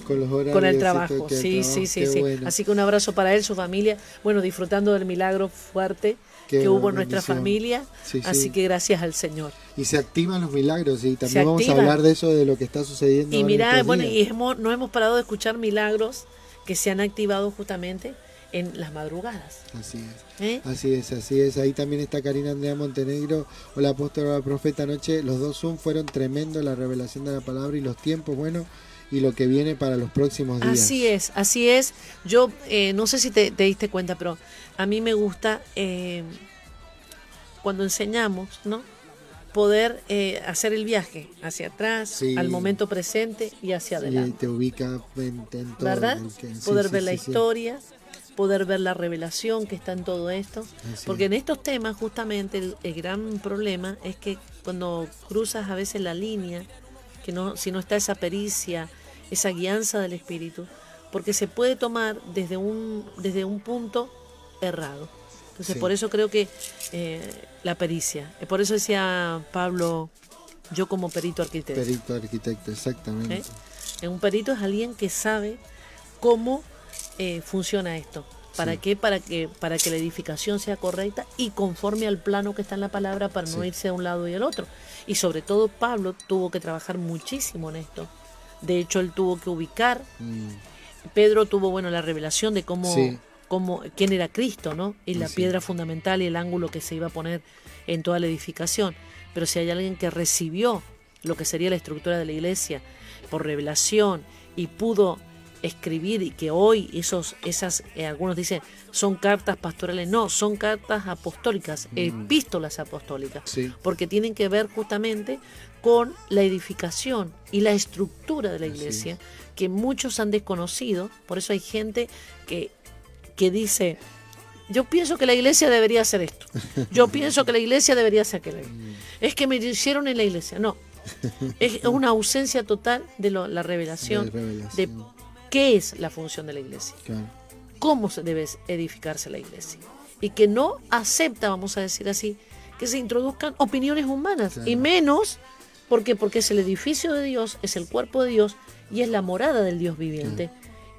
con, el trabajo. Sí, sí, sí, sí. Así que un abrazo para él, su familia. Bueno, disfrutando del milagro fuerte que hubo en nuestra familia. así que gracias al Señor. Y se activan los milagros y también vamos a hablar de eso, de lo que está sucediendo. Y mira, bueno, y no hemos parado de escuchar milagros que se han activado justamente en las madrugadas. Así es. ¿Eh? Así es, así es. Ahí también está Karina Andrea Montenegro. Hola, apóstol, profeta. Anoche los dos Zoom fueron tremendos, la revelación de la palabra y los tiempos, bueno, y lo que viene para los próximos días. Así es, así es. Yo eh, no sé si te, diste cuenta, pero a mí me gusta eh, cuando enseñamos, ¿no? poder eh, hacer el viaje hacia atrás, Sí. al momento presente y hacia adelante. te ubica en, en todo. ¿Verdad? sí, poder sí, ver la historia, poder ver la revelación que está en todo esto. Así Porque es. en estos temas, justamente, el, el gran problema es que cuando cruzas a veces la línea, que no, si no está esa pericia, esa guianza del espíritu, porque se puede tomar desde un, desde un punto errado. Entonces, Sí. por eso creo que eh, la pericia. Eh, Por eso decía Pablo, yo como perito arquitecto. Perito arquitecto, exactamente. ¿eh? Eh, Un perito es alguien que sabe cómo eh, funciona esto. ¿Para Sí. qué? Para que, para que la edificación sea correcta y conforme al plano que está en la palabra para no Sí. irse a un lado y al otro. Y sobre todo Pablo tuvo que trabajar muchísimo en esto. De hecho, él tuvo que ubicar. Mm, Pedro tuvo, bueno, la revelación de cómo, Sí. cómo quién era Cristo, ¿no? Y la Sí. piedra fundamental y el ángulo que se iba a poner en toda la edificación. Pero si hay alguien que recibió lo que sería la estructura de la iglesia por revelación y pudo escribir y que hoy esos esas eh, algunos dicen son cartas pastorales. No son cartas apostólicas epístolas apostólicas Sí. porque tienen que ver justamente con la edificación y la estructura de la iglesia que muchos han desconocido. Por eso hay gente que que dice yo pienso que la iglesia debería hacer esto. Yo pienso que la iglesia debería hacer aquello. Es que me hicieron en la iglesia. No. Es una ausencia total de lo- la revelación. De. Qué es la función de la iglesia, Claro. cómo se debe edificarse la iglesia. Y que no acepta, vamos a decir así, que se introduzcan opiniones humanas. Claro. Y menos, ¿por qué? Porque es el edificio de Dios, es el cuerpo de Dios y es la morada del Dios viviente.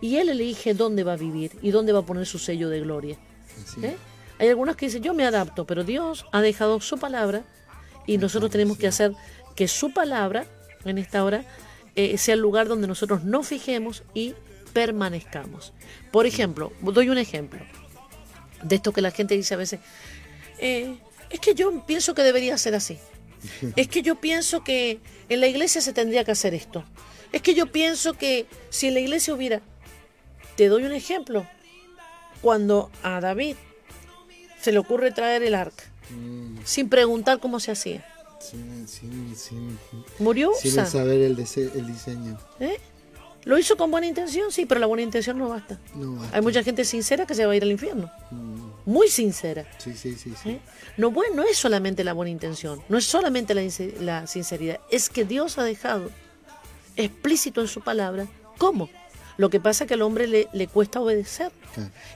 Y Él elige dónde va a vivir y dónde va a poner su sello de gloria. ¿eh? Hay algunos que dicen, yo me adapto, pero Dios ha dejado su palabra y nosotros tenemos que hacer que su palabra, en esta hora, eh, sea el lugar donde nosotros nos fijemos y permanezcamos. Por ejemplo, doy un ejemplo de esto que la gente dice a veces, eh, es que yo pienso que debería ser así. Es que yo pienso que en la iglesia se tendría que hacer esto. Es que yo pienso que si en la iglesia hubiera... Te doy un ejemplo. Cuando a David se le ocurre traer el arca, Mm, sin preguntar cómo se hacía. Sin, sin, sin, Murió sin Usa. saber el, dise- el diseño. ¿eh? Lo hizo con buena intención, sí, pero la buena intención no basta. No basta. Hay mucha gente sincera que se va a ir al infierno. Mm, Muy sincera. sí, sí, sí. sí. ¿eh? No, bueno, no es solamente la buena intención, no es solamente la, sinceridad, es que Dios ha dejado explícito en su palabra cómo. Lo que pasa es que al hombre le, le cuesta obedecer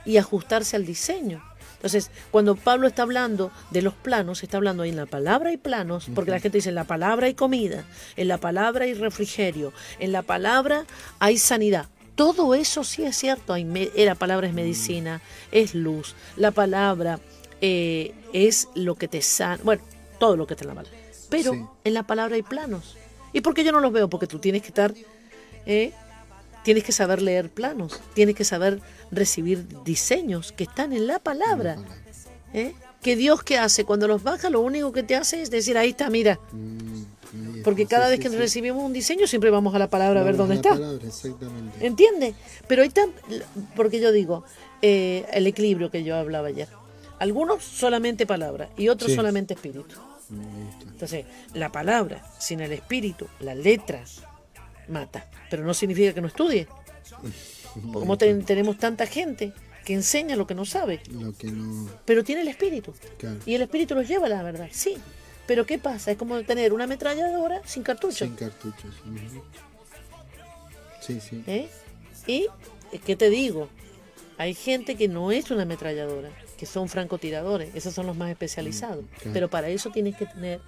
y ajustarse al diseño. Entonces, cuando Pablo está hablando de los planos, está hablando ahí en la palabra hay planos, porque la gente dice en la palabra hay comida, en la palabra hay refrigerio, en la palabra hay sanidad. Todo eso sí es cierto. Hay me- eh, la palabra es medicina, es luz, la palabra eh, es lo que te sana, bueno, todo lo que te la palabra. Pero Sí. en la palabra hay planos. ¿Y por qué yo no los veo? Porque tú tienes que estar eh, tienes que saber leer planos, tienes que saber recibir diseños que están en la palabra. ¿eh? Que Dios que hace cuando los baja, lo único que te hace es decir, ahí está, mira. Mm, Porque cada vez que recibimos un diseño, siempre vamos a la palabra a ver dónde está. palabra, exactamente. ¿Entiende? Pero ahí está, porque yo digo, eh, el equilibrio que yo hablaba ayer. Algunos solamente palabra y otros Sí. solamente espíritu. Está. Entonces, la palabra sin el espíritu, la letra, mata. Pero no significa que no estudie. Como ten- tenemos tanta gente que enseña lo que no sabe, Lo que no. pero tiene el espíritu. Claro. Y el espíritu los lleva a la verdad, sí. Pero ¿qué pasa? Es como tener una ametralladora sin cartucho. Sin cartuchos. Sí, sí. ¿eh? Y, eh, ¿qué te digo? Hay gente que no es una ametralladora, que son francotiradores, esos son los más especializados. Mm, claro. Pero para eso tienes que tener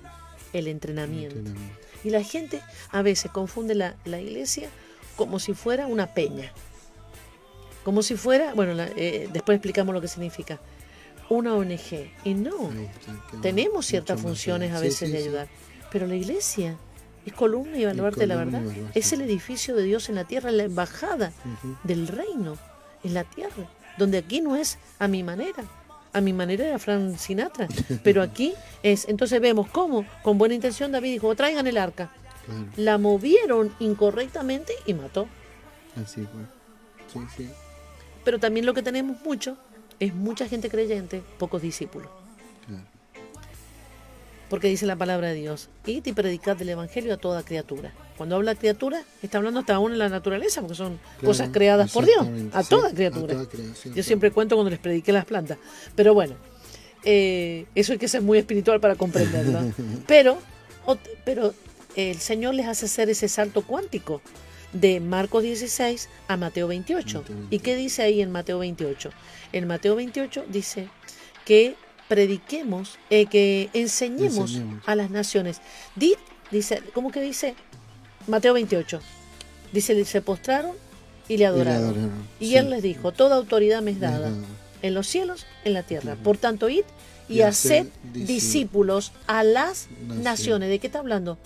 el entrenamiento. Entrenamiento. Y la gente a veces confunde la, la iglesia como si fuera una peña. Como si fuera, bueno, la- eh, después explicamos lo que significa, una ONG. Y no, está, tenemos ciertas funciones a. Sí, veces sí, de ayudar. Pero la iglesia es columna y baluarte de la verdad. Es el edificio de Dios en la tierra, la embajada del reino en la tierra. Donde aquí no es a mi manera. A mi manera era Frank Sinatra. Pero aquí es. Entonces vemos cómo, con buena intención, David dijo: traigan el arca. Claro, La movieron incorrectamente y mató. así fue. Sí, sí. Pero también lo que tenemos mucho es mucha gente creyente, pocos discípulos. Claro. Porque dice la palabra de Dios, id y predicad el Evangelio a toda criatura. Cuando habla criatura, está hablando hasta aún en la naturaleza, porque son cosas creadas por Dios, a toda criatura. Yo siempre cuento cuando les prediqué las plantas. Pero bueno, eh, eso hay que ser muy espiritual para comprenderlo. pero, pero el Señor les hace hacer ese salto cuántico de Marcos 16 a Mateo 28. ¿Y qué dice ahí en Mateo 28? En Mateo 28 dice que prediquemos, eh, que enseñemos, a las naciones. dice, ¿cómo que dice? Mateo 28. Dice, se postraron y le adoraron. Y, él les dijo, toda autoridad me es dada en los cielos, en la tierra. Por tanto, id y, haced discípulos a las naciones. ¿De qué está hablando?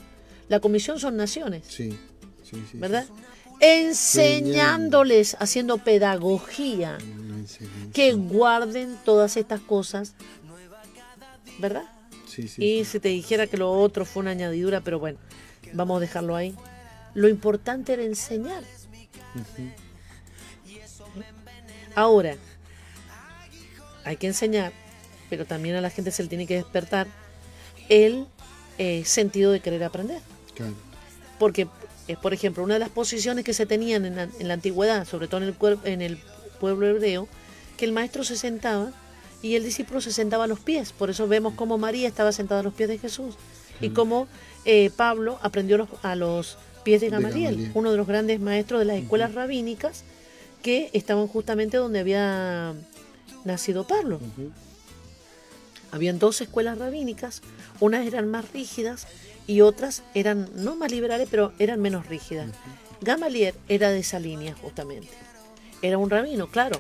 La comisión son naciones. Sí, sí, sí. ¿Verdad? Enseñándoles, haciendo pedagogía, que guarden todas estas cosas ¿verdad? Sí, sí. Y si te dijera que lo otro fue una añadidura, pero bueno, vamos a dejarlo ahí. Lo importante era enseñar. Ahora, hay que enseñar, pero también a la gente se le tiene que despertar el eh, sentido de querer aprender. Claro. Porque, eh, por ejemplo, una de las posiciones que se tenían en la, antigüedad, sobre todo en el, en el pueblo hebreo, que el maestro se sentaba y el discípulo se sentaba a los pies. Por eso vemos cómo María estaba sentada a los pies de Jesús y cómo eh, Pablo aprendió a los pies de Gamaliel, uno de los grandes maestros de las escuelas rabínicas que estaban justamente donde había nacido Pablo. Habían dos escuelas rabínicas, unas eran más rígidas y otras eran no más liberales, pero eran menos rígidas. Gamaliel era de esa línea justamente. Era un rabino, claro,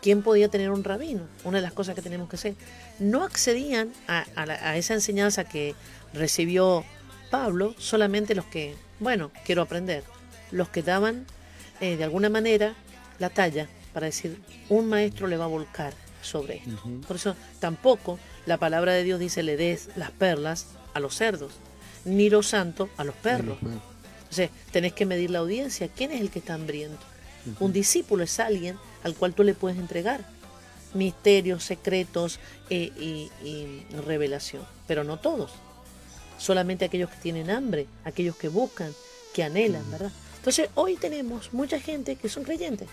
¿Quién podía tener un rabino? Una de las cosas que tenemos que hacer. No accedían a, esa enseñanza que recibió Pablo solamente los que, bueno, quiero aprender, los que daban eh, de alguna manera la talla para decir, un maestro le va a volcar sobre esto. Por eso tampoco la palabra de Dios dice, le des las perlas a los cerdos, ni lo santo a los perros. Entonces, tenés que medir la audiencia. ¿Quién es el que está hambriento? Un discípulo es alguien al cual tú le puedes entregar misterios, secretos eh, y, revelación, pero no todos, solamente aquellos que tienen hambre, aquellos que buscan, que anhelan, ¿verdad? Entonces hoy tenemos mucha gente que son creyentes,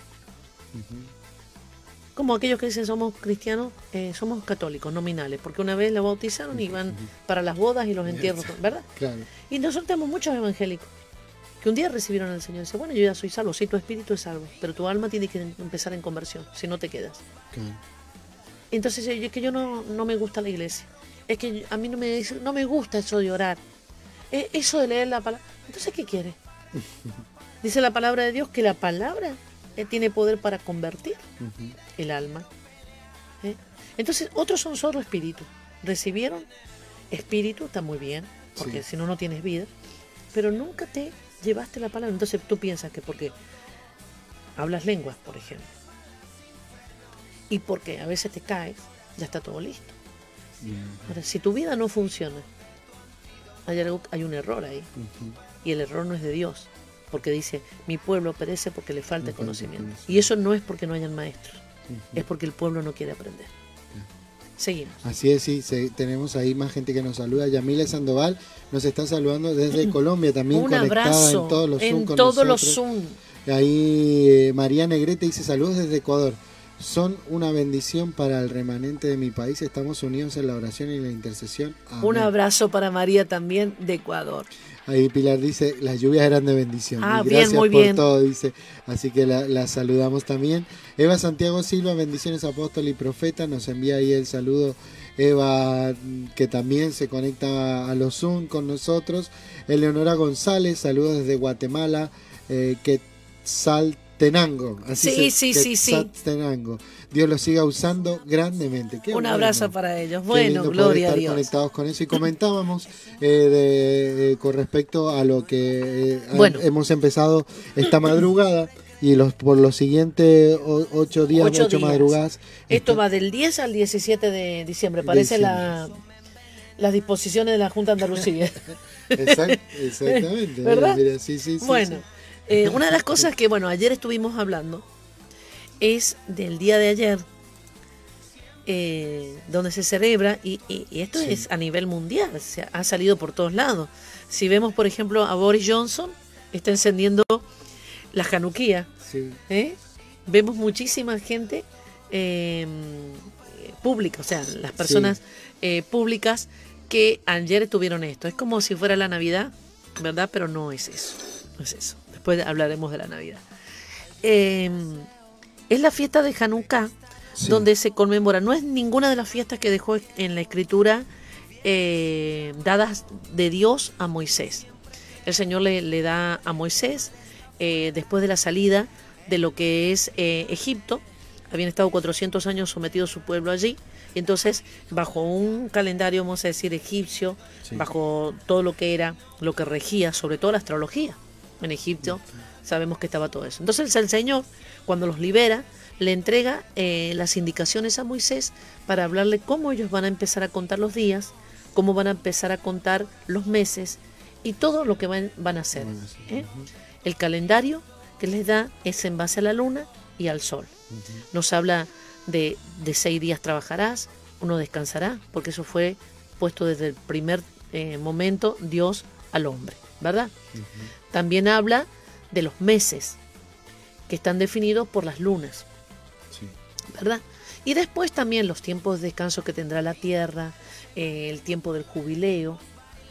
como aquellos que dicen somos cristianos, eh, somos católicos nominales, porque una vez la bautizaron y van para las bodas y los entierros, ¿verdad? Y nosotros tenemos muchos evangélicos que un día recibieron al Señor y dice, bueno, yo ya soy salvo, sí, tu espíritu es salvo, pero tu alma tiene que empezar en conversión, si no te quedas. Entonces, es que yo no, no, me gusta la iglesia, es que a mí no me, no me gusta eso de orar, e, eso de leer la palabra. Entonces, ¿qué quiere? Dice la palabra de Dios que la palabra eh, tiene poder para convertir el alma. ¿eh? Entonces, otros son solo espíritu. Recibieron espíritu, está muy bien, porque si no, no tienes vida, pero nunca te llevaste la palabra. Entonces tú piensas que porque hablas lenguas, por ejemplo, y porque a veces te caes, ya está todo listo. Ahora, si tu vida no funciona, hay, algo, hay un error ahí. Y el error no es de Dios, porque dice, mi pueblo perece porque le falta conocimiento. Y eso no es porque no hayan maestros, es porque el pueblo no quiere aprender. Seguimos. Así es, sí, tenemos ahí más gente que nos saluda. Yamile Sandoval nos está saludando desde Colombia también. Un abrazo en todos los Zoom. En todos los Zoom. Ahí eh, María Negrete dice saludos desde Ecuador. Son una bendición para el remanente de mi país. Estamos unidos en la oración y la intercesión. Un abrazo para María también de Ecuador. Ahí Pilar dice, las lluvias eran de bendición. Ah, bien, muy por todo, dice. Así que la, saludamos también. Eva Santiago Silva, bendiciones apóstol y profeta, nos envía ahí el saludo. Eva, que también se conecta a los Zoom con nosotros. Eleonora González, saludos desde Guatemala. Eh, que Tenango. Así sí, sí, sí, sí. Tenango. Dios los siga usando grandemente. Un abrazo para ellos. Bueno, gloria a Dios. conectados con eso. Y comentábamos eh, eh, con respecto a lo que eh, hemos empezado esta madrugada. Y los, por los siguientes ocho días, ocho, madrugadas. Esto va del 10 al 17 de diciembre. Parece la, las disposiciones de la Junta de Andalucía. exactamente. ¿Verdad? sí, sí, bueno. Eh, una de las cosas que, bueno, ayer estuvimos hablando es del día de ayer. eh, donde se celebra, y, esto es a nivel mundial, se ha salido por todos lados. Si vemos, por ejemplo, a Boris Johnson, está encendiendo la Hanukkah. ¿eh? Vemos muchísima gente em, pública, o sea, las personas públicas que ayer tuvieron esto. Es como si fuera la Navidad, ¿verdad? Pero no es eso. No es eso. Después hablaremos de la Navidad. Em, es la fiesta de Hanukkah donde se conmemora. No es ninguna de las fiestas que dejó en la escritura eh, dadas de Dios a Moisés. El Señor le, da a Moisés, eh, después de la salida de lo que es eh, Egipto, habían estado 400 años sometidos su pueblo allí, y entonces bajo un calendario, vamos a decir, egipcio, bajo todo lo que era, lo que regía, sobre todo la astrología en Egipto, sabemos que estaba todo eso. Entonces el Señor, cuando los libera, le entrega eh, las indicaciones a Moisés para hablarle cómo ellos van a empezar a contar los días, cómo van a empezar a contar los meses y todo lo que van, a hacer. ¿eh? El calendario que les da es en base a la luna y al sol. Nos habla de, de, seis días trabajarás, uno descansará, porque eso fue puesto desde el primer eh, momento Dios al hombre, ¿verdad? También habla de los meses, que están definidos por las lunas. ¿verdad? Y después también los tiempos de descanso que tendrá la tierra, eh, el tiempo del jubileo,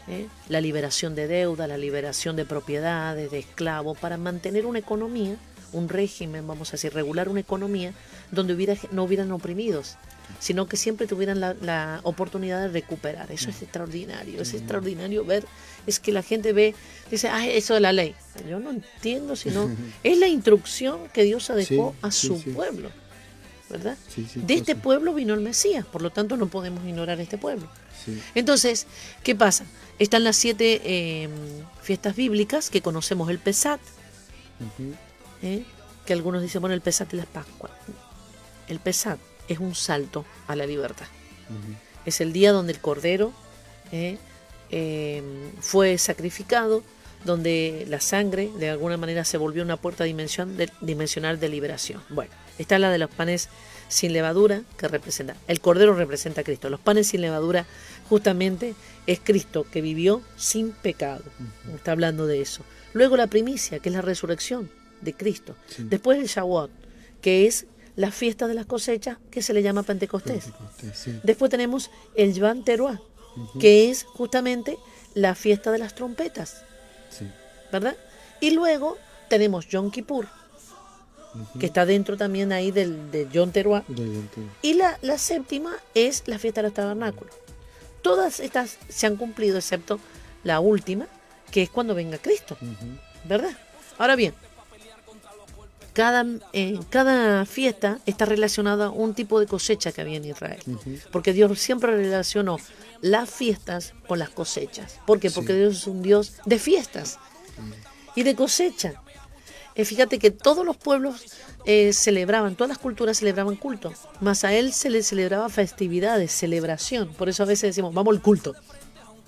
¿eh? la liberación de deuda, la liberación de propiedades, de esclavos, para mantener una economía, un régimen, vamos a decir, regular una economía donde hubiera, no hubieran oprimidos, sino que siempre tuvieran la, oportunidad de recuperar. Eso es extraordinario, es extraordinario ver, es que la gente ve, dice, ah, eso de la ley. Yo no entiendo, sino es la instrucción que Dios dejó a su pueblo. ¿verdad? de este pueblo vino el Mesías, por lo tanto no podemos ignorar este pueblo. Entonces, ¿qué pasa? Están las siete em, fiestas bíblicas que conocemos, el Pesat, ¿eh? que algunos dicen, bueno, el Pesat es la Pascua. El Pesat es un salto a la libertad. Es el día donde el Cordero ¿eh? em, fue sacrificado, donde la sangre de alguna manera se volvió una puerta de, dimensional de liberación. Bueno, Está la de los panes sin levadura, que representa, el cordero representa a Cristo. Los panes sin levadura justamente es Cristo que vivió sin pecado. Está hablando de eso. Luego la primicia, que es la resurrección de Cristo. Después el Shavuot, que es la fiesta de las cosechas, que se le llama Pentecostés. Después tenemos el Yvan Teruá, que es justamente la fiesta de las trompetas. ¿Verdad? Y luego tenemos Yom Kippur, que está dentro también ahí del, de John Teruá. Y la, la, séptima es la fiesta de los tabernáculos. Todas estas se han cumplido, excepto la última, que es cuando venga Cristo. ¿Verdad? Ahora bien, cada, eh, cada fiesta está relacionada a un tipo de cosecha que había en Israel. Porque Dios siempre relacionó las fiestas con las cosechas. ¿Por qué? Porque Dios es un Dios de fiestas y de cosecha. Eh, fíjate que todos los pueblos eh, celebraban, todas las culturas celebraban culto, más a él se le celebraba festividades, celebración. Por eso a veces decimos, vamos al culto.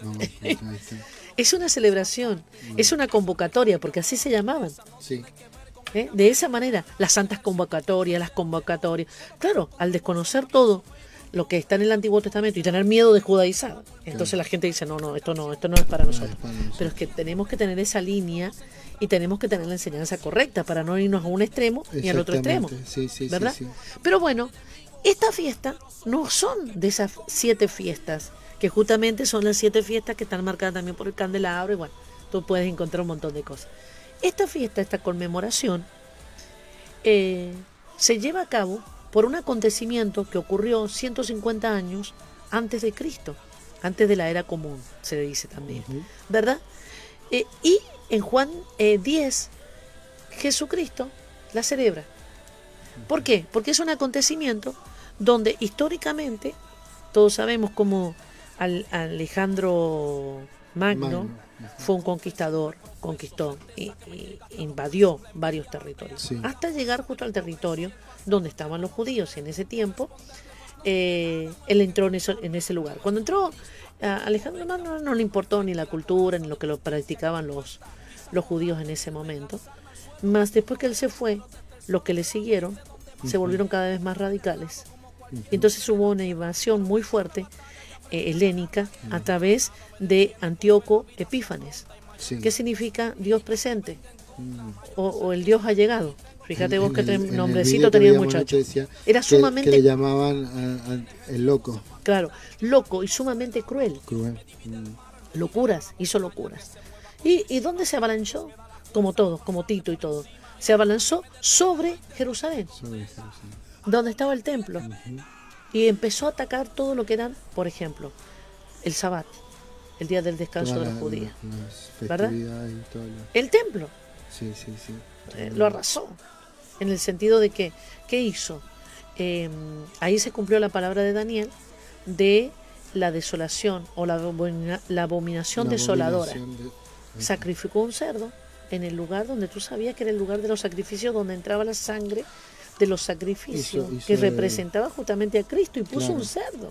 es una celebración, mm. es una convocatoria, porque así se llamaban. ¿Eh? De esa manera, las santas convocatorias, las convocatorias. Claro, al desconocer todo lo que está en el Antiguo Testamento y tener miedo de judaizar, entonces la gente dice, no, no, esto no, esto no es para nosotros. Pero es que tenemos que tener esa línea y tenemos que tener la enseñanza correcta para no irnos a un extremo ni al otro extremo. ¿Verdad? Pero bueno, esta fiesta no son de esas siete fiestas, que justamente son las siete fiestas que están marcadas también por el candelabro y bueno, tú puedes encontrar un montón de cosas. Esta fiesta, esta conmemoración, eh, se lleva a cabo por un acontecimiento que ocurrió 150 años antes de Cristo, antes de la era común, se dice también, ¿verdad? Eh, y en Juan 10, eh, Jesucristo la celebra. ¿Por qué? Porque es un acontecimiento donde históricamente todos sabemos cómo Alejandro Magno, fue un conquistador, conquistó y, invadió varios territorios, hasta llegar justo al territorio donde estaban los judíos y en ese tiempo eh, él entró en, en ese lugar. Cuando entró Alejandro Magno no le importó ni la cultura ni lo que lo practicaban los, los judíos en ese momento. Más después que él se fue, los que le siguieron se volvieron cada vez más radicales. Y entonces hubo una invasión muy fuerte eh, helénica a través de Antíoco Epífanes. Sí. ¿Qué significa Dios presente? Mm. O, o el Dios ha llegado. Fíjate En- vos qué el- nombrecito que tenía el muchacho. Era que- sumamente, Que le llamaban a- a- el loco, claro, loco y sumamente cruel. cruel. Mm. Locuras, hizo locuras. ¿Y, ¿Y dónde se abalanzó? Como todos, como Tito y todos. Se abalanzó sobre Jerusalén, Sobre Jerusalén. donde estaba el templo. Y empezó a atacar todo lo que eran, por ejemplo, el Sabbat, el día del descanso Todas de los judíos. ¿Verdad? y todo lo- El templo Sí, sí, sí. eh, lo arrasó, en el sentido de que, ¿qué hizo? Eh, ahí se cumplió la palabra de Daniel de la desolación o la, abomina- la abominación La desoladora. abominación de- Sacrificó un cerdo en el lugar donde tú sabías que era el lugar de los sacrificios, donde entraba la sangre de los sacrificios, Hizo- hizo que representaba justamente a Cristo y puso Claro. un cerdo.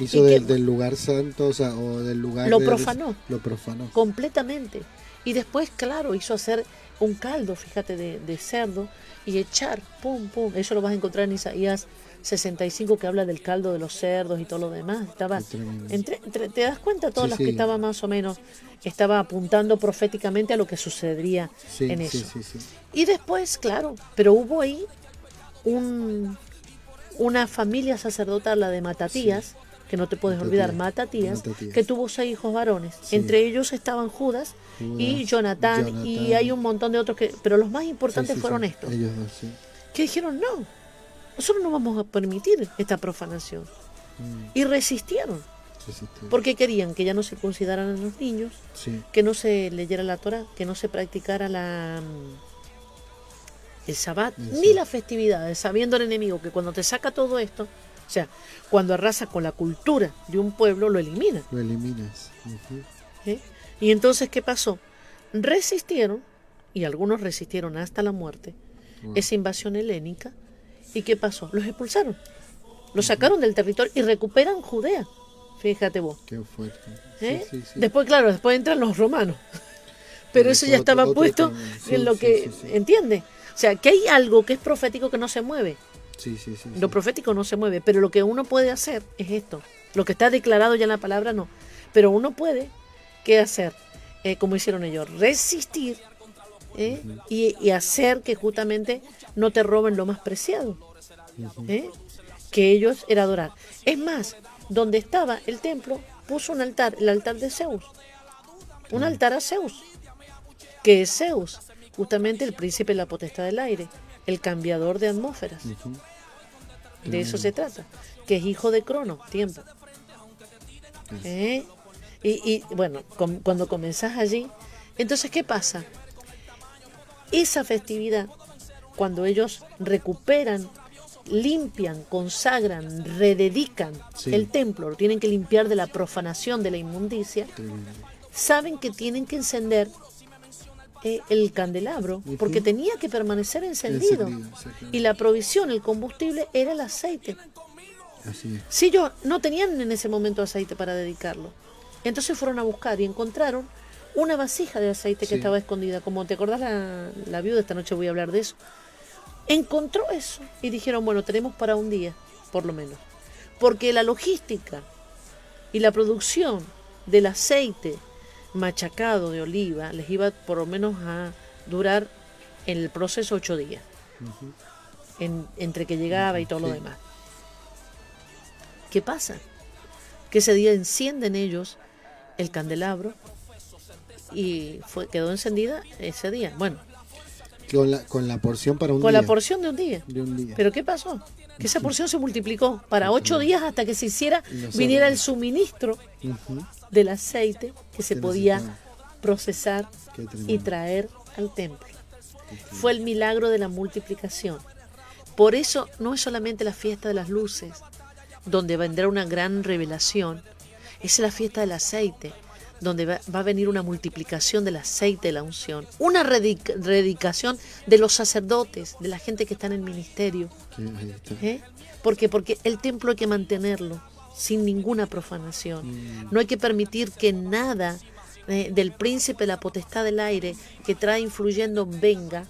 Hizo que- del, lugar santo, o sea, o del lugar... Lo de- profanó. Lo profanó. completamente. Y después, claro, hizo hacer un caldo, fíjate, de, de cerdo y echar, pum, pum. Eso lo vas a encontrar en Isaías 65 que habla del caldo de los cerdos y todo lo demás. Estaba, entre, entre- ¿Te das cuenta? Todas Sí, las sí. que estaba más o menos, estaba apuntando proféticamente a lo que sucedería Sí, en eso. Y después, claro, pero hubo ahí un, una familia sacerdotal, la de Matatías, que no te puedes Matatías, olvidar, Matatías, Matatías. que tuvo seis hijos varones. Sí. Entre ellos estaban Judas, y Jonatán, y Jonatán. hay un montón de otros que... Pero los más importantes Sí, fueron estos, Ellos dos, sí. que dijeron, no, nosotros no vamos a permitir esta profanación. Mm, Y resistieron, porque querían que ya no se consideraran a los niños, que no se leyera la Torah, que no se practicara la el Sabbat, El ni las festividades, sabiendo el enemigo que cuando te saca todo esto, o sea, cuando arrasa con la cultura de un pueblo, lo elimina. lo eliminas. ¿eh? Y entonces, ¿qué pasó? Resistieron, y algunos resistieron hasta la muerte, Wow. esa invasión helénica, ¿y qué pasó? Los expulsaron, los sacaron del territorio y recuperan Judea. Fíjate vos. Qué fuerte. ¿eh? Sí, sí, sí. Después, claro, después entran los romanos. Pero Pero eso ya estaba puesto en lo que. ¿entiende? O sea, que hay algo que es profético que no se mueve. Sí, sí, sí. Lo sí. profético no se mueve, pero lo que uno puede hacer es esto. Lo que está declarado ya en la palabra no. Pero uno puede, ¿qué hacer? Eh, como hicieron ellos, resistir ¿eh? y, y hacer que justamente no te roben lo más preciado. ¿eh? Que ellos era adorar. Es más, donde estaba el templo, puso un altar, el altar de Zeus. Un altar a Zeus. Que es Zeus, justamente el príncipe de la potestad del aire, el cambiador de atmósferas. De eso se trata. Que es hijo de Crono, tiempo. ¿Eh? Y, y, bueno, com- cuando comenzás allí, entonces, ¿qué pasa? Esa festividad, cuando ellos recuperan, limpian, consagran, rededican Sí. el templo, lo tienen que limpiar de la profanación, de la inmundicia, saben que tienen que encender eh, el candelabro, porque tenía que permanecer encendido. Y la provisión, el combustible, era el aceite. Así es. Si ellos no tenían en ese momento aceite para dedicarlo, entonces fueron a buscar y encontraron una vasija de aceite que Sí. estaba escondida. Como te acordás la, la viuda, esta noche voy a hablar de eso. Encontró eso y dijeron, bueno, tenemos para un día, por lo menos. Porque la logística y la producción del aceite machacado de oliva les iba por lo menos a durar en el proceso ocho días. En- entre que llegaba y todo lo demás. ¿Qué pasa? Que ese día encienden ellos el candelabro y fue, quedó encendida ese día. Bueno, Con la, con la porción para un con día. la porción de un día. De un día. Pero ¿qué pasó? Que esa porción se multiplicó para ocho días hasta que se hiciera, viniera el suministro del aceite que se podía necesitaba. procesar y traer al templo. Fue el milagro de la multiplicación. Por eso no es solamente la fiesta de las luces, donde vendrá una gran revelación, es la fiesta del aceite, donde va, va a venir una multiplicación del aceite de la unción, una dedicación de los sacerdotes, de la gente que está en el ministerio. ¿eh? ¿Por qué? Porque el templo hay que mantenerlo sin ninguna profanación. Mm. No hay que permitir que nada eh, del príncipe la potestad del aire que trae influyendo venga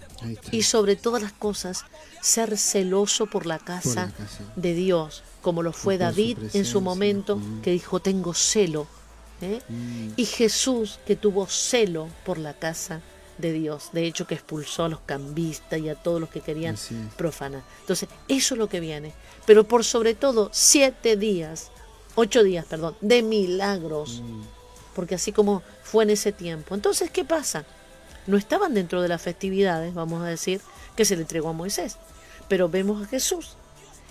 y sobre todas las cosas ser celoso por la casa, de Dios, como lo fue David en su momento, mm. que dijo, tengo celo. ¿Eh? Mm. Y Jesús, que tuvo celo por la casa de Dios, de hecho que expulsó a los cambistas y a todos los que querían profanar. Entonces, eso es lo que viene. Pero por sobre todo, siete días, ocho días, perdón, de milagros. Mm. Porque así como fue en ese tiempo. Entonces, ¿qué pasa? No estaban dentro de las festividades, vamos a decir, que se le entregó a Moisés. Pero vemos a Jesús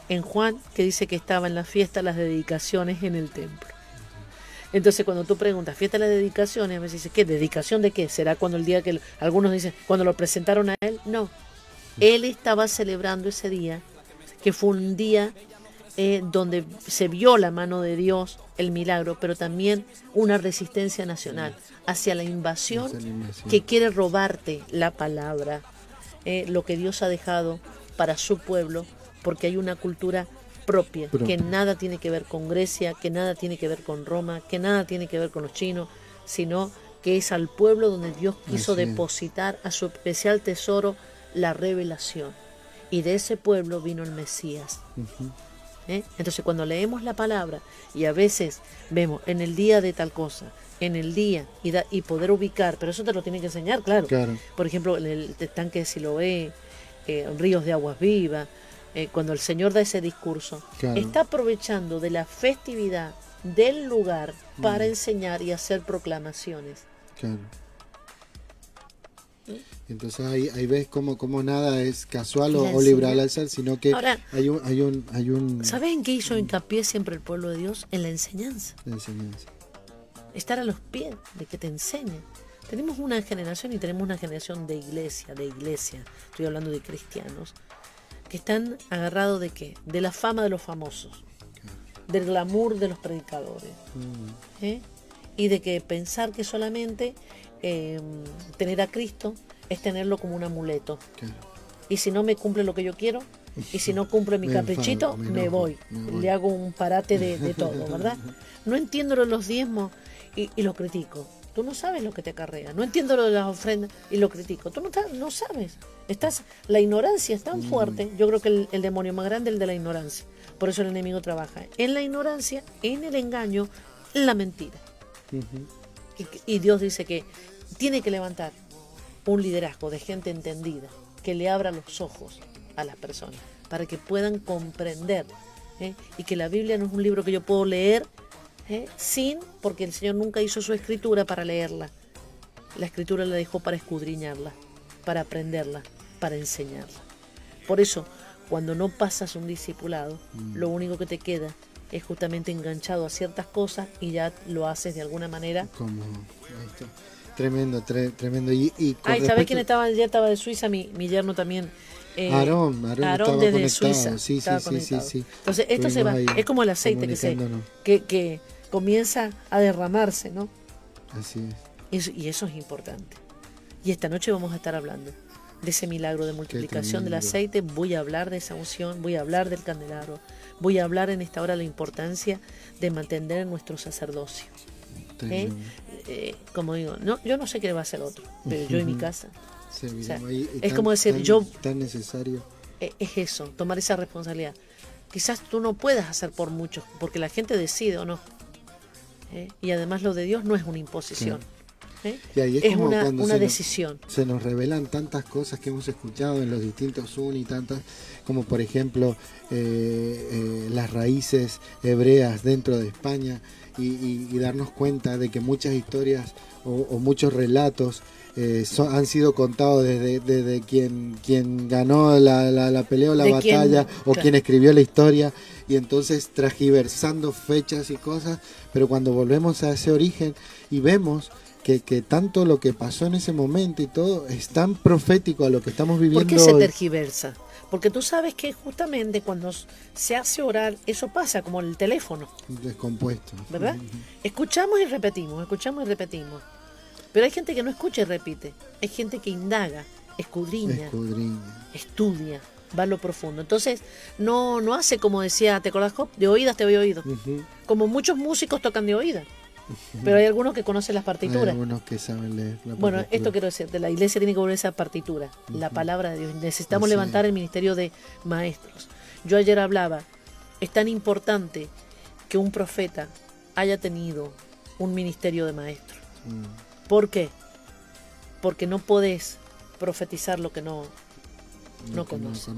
en Juan que dice que estaba en la fiesta, las dedicaciones en el templo. Entonces, cuando tú preguntas, fiesta de las dedicaciones, a veces dices, ¿qué? ¿Dedicación de qué? ¿Será cuando el día que algunos dicen, cuando lo presentaron a él? No. Él estaba celebrando ese día, que fue un día eh, donde se vio la mano de Dios, el milagro, pero también una resistencia nacional hacia la invasión que quiere robarte la palabra, eh, lo que Dios ha dejado para su pueblo, porque hay una cultura propia, que nada tiene que ver con Grecia, que nada tiene que ver con Roma, que nada tiene que ver con los chinos, sino que es al pueblo donde Dios quiso depositar a su especial tesoro la revelación. Y de ese pueblo vino el Mesías. ¿eh? Entonces cuando leemos la palabra y a veces vemos en el día de tal cosa, en el día y, y poder ubicar, pero eso te lo tiene que enseñar, claro. Por ejemplo, en el estanque de Siloé, eh, ríos de aguas vivas, eh, cuando el Señor da ese discurso, está aprovechando de la festividad del lugar para mm. enseñar y hacer proclamaciones. Claro. Entonces ahí, ahí ves como, como nada es casual o, liberal al sino que hay un... Hay un, hay un ¿Sabes en qué hizo hincapié siempre el pueblo de Dios? En la enseñanza. La enseñanza. Estar a los pies de que te enseñen. Tenemos una generación y tenemos una generación de iglesia, de iglesia, estoy hablando de cristianos, que están agarrados de qué? De la fama de los famosos, del glamour de los predicadores. Mm. ¿eh? Y de que pensar que solamente em, tener a Cristo es tenerlo como un amuleto. Y si no me cumple lo que yo quiero, y si no cumple mi caprichito, me, voy. Le hago un parate de, todo, ¿verdad? No entiendo los diezmos y, lo critico. Tú no sabes lo que te acarrea. No entiendo lo de las ofrendas y lo critico. Tú no, no sabes. Estás, la ignorancia es tan mm. fuerte. Yo creo que el, demonio más grande es el de la ignorancia. Por eso el enemigo trabaja en la ignorancia, en el engaño, en la mentira. y Dios dice que tiene que levantar un liderazgo de gente entendida que le abra los ojos a las personas para que puedan comprender ¿eh? y que la Biblia no es un libro que yo puedo leer ¿eh? sin, porque el Señor nunca hizo su escritura para leerla. La escritura la dejó para escudriñarla, para aprenderla, para enseñarla. Por eso, cuando no pasas un discipulado, mm. lo único que te queda es justamente enganchado a ciertas cosas y ya lo haces de alguna manera. Como Tremendo, tremendo. Y, y Ay, ¿sabes quién estaba? Ya estaba de Suiza, mi, mi yerno también. Eh, Aarón, Aarón, desde Suiza. Sí, sí, sí, sí, Entonces, esto se va, es como el aceite que, se, que, que comienza a derramarse, ¿no? Así es. Y, eso es importante. Y esta noche vamos a estar hablando de ese milagro de multiplicación del aceite. Voy a hablar de esa unción, voy a hablar del candelabro, voy a hablar en esta hora la importancia de mantener nuestro sacerdocio. ¿Eh? Eh, como digo, no, yo no sé qué va a hacer otro, pero yo en mi casa. Es como decir, yo... Tan necesario. E, es eso, tomar esa responsabilidad. Quizás tú no puedas hacer por muchos, porque la gente decide o no. ¿eh? Y además lo de Dios no es una imposición. es, una, una decisión. Se nos revelan tantas cosas que hemos escuchado en los distintos uni, tantas como por ejemplo las raíces hebreas dentro de España y, darnos cuenta de que muchas historias o, muchos relatos eh, han sido contados desde, quien, quien ganó la, la, pelea o la batalla o quien escribió la historia y entonces tragiversando fechas y cosas, pero cuando volvemos a ese origen y vemos que, que, tanto lo que pasó en ese momento y todo es tan profético a lo que estamos viviendo. ¿Por qué se tergiversa? Porque tú sabes que justamente cuando se hace orar, eso pasa como el teléfono. Descompuesto. ¿Verdad? Escuchamos y repetimos, escuchamos y repetimos. Pero hay gente que no escucha y repite. Hay gente que indaga, escudriña, estudia, va a lo profundo. Entonces, no, no hace como decía, ¿te acordás, Job? De oídas te voy oído. Como muchos músicos tocan de oídas. Pero hay algunos que conocen las partituras. Hay algunos que saben leer la Bueno, esto quiero decirte, la iglesia tiene que volver esa partitura, la palabra de Dios. Necesitamos levantar el ministerio de maestros. Yo ayer hablaba, es tan importante que un profeta haya tenido un ministerio de maestro. ¿Por qué? Porque no podés profetizar lo que no, no, conoces.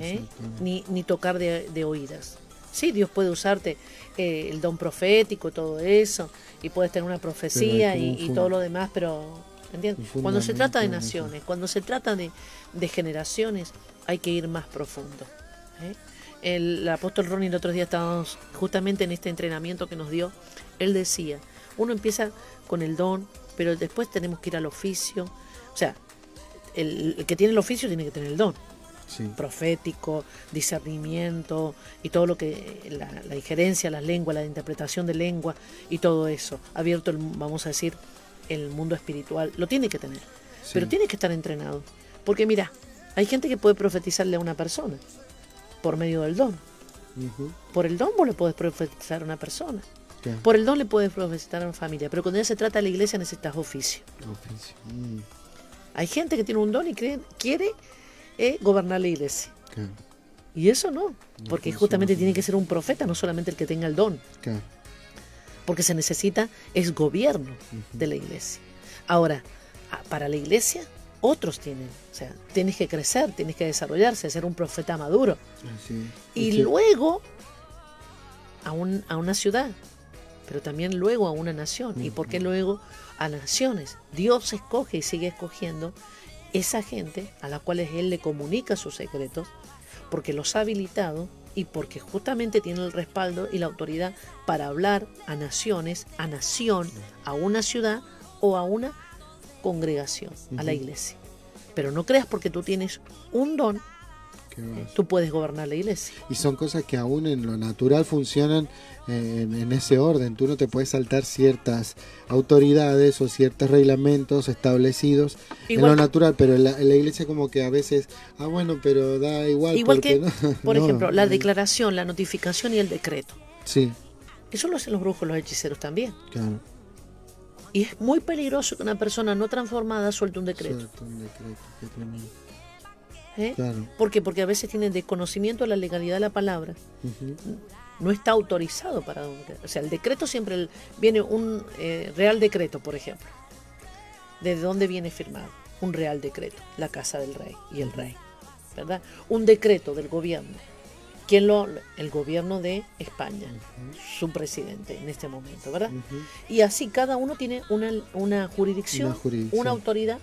¿eh? ni, ni tocar de, de oídas. Sí, Dios puede usarte eh, el don profético, todo eso, y puedes tener una profecía y, todo lo demás, pero ¿entiendes? Cuando se trata de naciones, cuando se trata de, generaciones, hay que ir más profundo. ¿eh? El, apóstol Ronnie el otro día estábamos justamente en este entrenamiento que nos dio, él decía, uno empieza con el don, pero después tenemos que ir al oficio, o sea, el que tiene el oficio tiene que tener el don. Profético, discernimiento y todo lo que, la, injerencia, la lengua, la interpretación de lengua y todo eso, abierto, el, vamos a decir, el mundo espiritual, lo tiene que tener, pero tiene que estar entrenado, porque mira, hay gente que puede profetizarle a una persona por medio del don. Por el don vos le puedes profetizar a una persona. Por el don le puedes a una familia, pero cuando ya se trata de la iglesia necesitas oficio. Mm. Hay gente que tiene un don y quiere es gobernar la iglesia. Y eso no, porque justamente tiene que ser un profeta, no solamente el que tenga el don. Porque se necesita es gobierno de la iglesia. Ahora, para la iglesia, otros tienen. O sea, tienes que crecer, tienes que desarrollarse, ser un profeta maduro. Y luego a, a una ciudad, pero también luego a una nación. ¿Y por qué luego a naciones? Dios escoge y sigue escogiendo esa gente a la cual Él le comunica sus secretos, porque los ha habilitado y porque justamente tiene el respaldo y la autoridad para hablar a naciones, a nación, a una ciudad o a una congregación, a la iglesia. Pero no creas porque tú tienes un don tú puedes gobernar la iglesia. Y son cosas que aún en lo natural funcionan eh, en, ese orden. Tú no te puedes saltar ciertas autoridades o ciertos reglamentos establecidos en lo natural, pero en la, iglesia como que a veces, ah bueno, pero da igual. Igual que, por ejemplo, la declaración, la notificación y el decreto. Sí. Eso lo hacen los brujos, los hechiceros también. Claro. Y es muy peligroso que una persona no transformada suelte un decreto. Suelte un decreto, qué tremendo. ¿Eh? ¿Por qué? Porque a veces tienen desconocimiento de la legalidad de la palabra. No está autorizado para... O sea, el decreto siempre viene un eh, real decreto, por ejemplo. ¿De dónde viene firmado? Un real decreto, la casa del rey y el rey. ¿Verdad? Un decreto del gobierno. ¿Quién lo? El gobierno de España, su presidente en este momento, ¿verdad? Y así cada uno tiene una, una jurisdicción, una autoridad.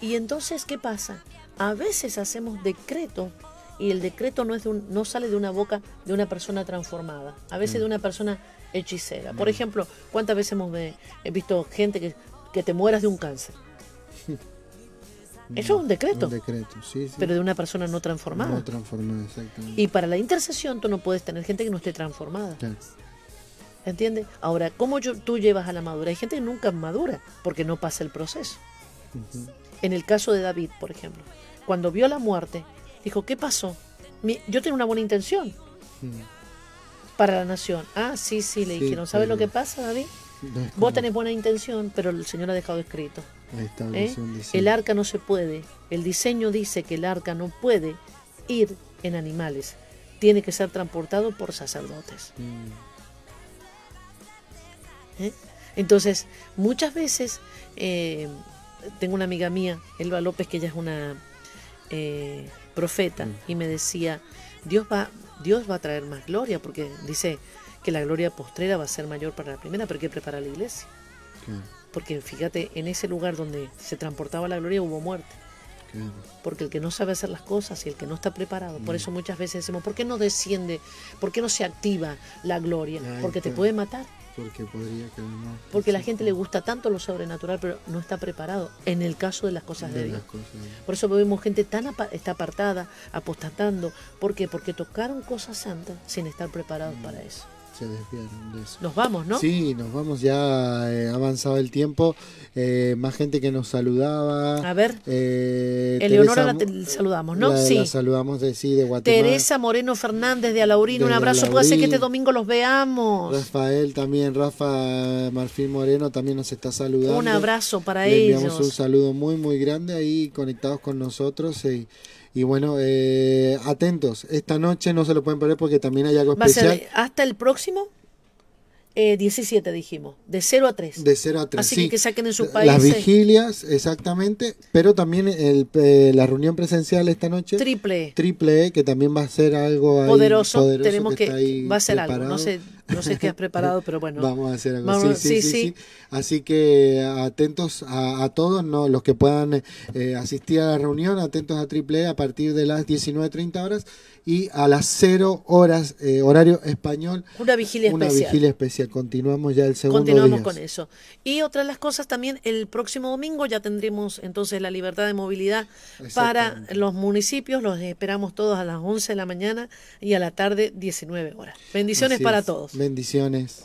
Y entonces, ¿qué pasa? A veces hacemos decreto y el decreto no, es no sale de una boca de una persona transformada, a veces de mm. una persona hechicera. Por mm. ejemplo, ¿cuántas veces hemos visto gente que, que te mueras de un cáncer? Eso es un decreto. Un decreto, sí, sí. Pero de una persona no transformada. No transformada, exactamente. Y para la intercesión tú no puedes tener gente que no esté transformada. ¿Entiendes? Ahora, ¿cómo tú llevas a la madura? Hay gente que nunca madura porque no pasa el proceso. En el caso de David, por ejemplo, cuando vio la muerte, dijo, ¿qué pasó? yo tengo una buena intención hmm. para la nación. Ah, sí, sí, le dijeron, ¿sabes lo que pasa, David? Vos tenés buena intención, pero el Señor ha dejado escrito. ¿Eh? El arca no se puede. El diseño dice que el arca no puede ir en animales. Tiene que ser transportado por sacerdotes. Hmm. ¿Eh? Entonces, muchas veces, eh, tengo una amiga mía, Elba López, que ella es una eh, profeta mm. y me decía, Dios va, Dios va a traer más gloria, porque dice que la gloria postrera va a ser mayor para la primera, pero hay que preparar la iglesia. Porque fíjate, en ese lugar donde se transportaba la gloria hubo muerte. Porque el que no sabe hacer las cosas y el que no está preparado, por mm. eso muchas veces decimos, ¿por qué no desciende? ¿Por qué no se activa la gloria? Porque te puede matar. Porque podría Porque a la gente le gusta tanto lo sobrenatural, pero no está preparado en el caso de las cosas de, Dios. Por eso vemos gente tan está apartada, apostatando. ¿Por qué? Porque tocaron cosas santas sin estar preparados mm. para eso. Se desviaron de eso. Nos vamos, ¿no? Sí, nos vamos ya eh, avanzado el tiempo. Eh, más gente que nos saludaba. A ver. Eh, Eleonora Teresa la saludamos, ¿no? la- sí. la saludamos de sí, de Guatemala. Teresa Moreno Fernández de Alaurín, un abrazo. Puede ser que Alaurín. este domingo los veamos. Rafael también, Rafa Marfil Moreno también nos está saludando. Un abrazo para Le enviamos ellos. un saludo muy, muy grande ahí conectados con nosotros. Y, y bueno, eh, atentos. Esta noche no se lo pueden perder porque también hay algo Va a especial. ser hasta el próximo eh, 17, dijimos, de 0 a 3. De 0 a 3. Así que que saquen en sus Las países. vigilias, exactamente. Pero también el, eh, la reunión presencial esta noche. Triple. Triple E, que también va a ser algo ahí Poderoso, poderoso tenemos que, ahí va a ser algo, preparado. no sé, no sé qué has preparado, pero bueno. Vamos a hacer algo. Vamos- sí, sí, sí, sí, sí. sí. Así que atentos a, a todos, no los que puedan eh, asistir a la reunión, atentos a Triple E a partir de las 19.30 horas y a las 0 horas, eh, horario español, Una vigilia una especial. vigilia especial. Continuamos ya el segundo Continuamos día. con eso. Y otra de las cosas también, el próximo domingo ya tendremos entonces la libertad de movilidad para los municipios. Los esperamos todos a las 11 de la mañana y a la tarde 19 horas. Bendiciones Así para es. todos. Bendiciones.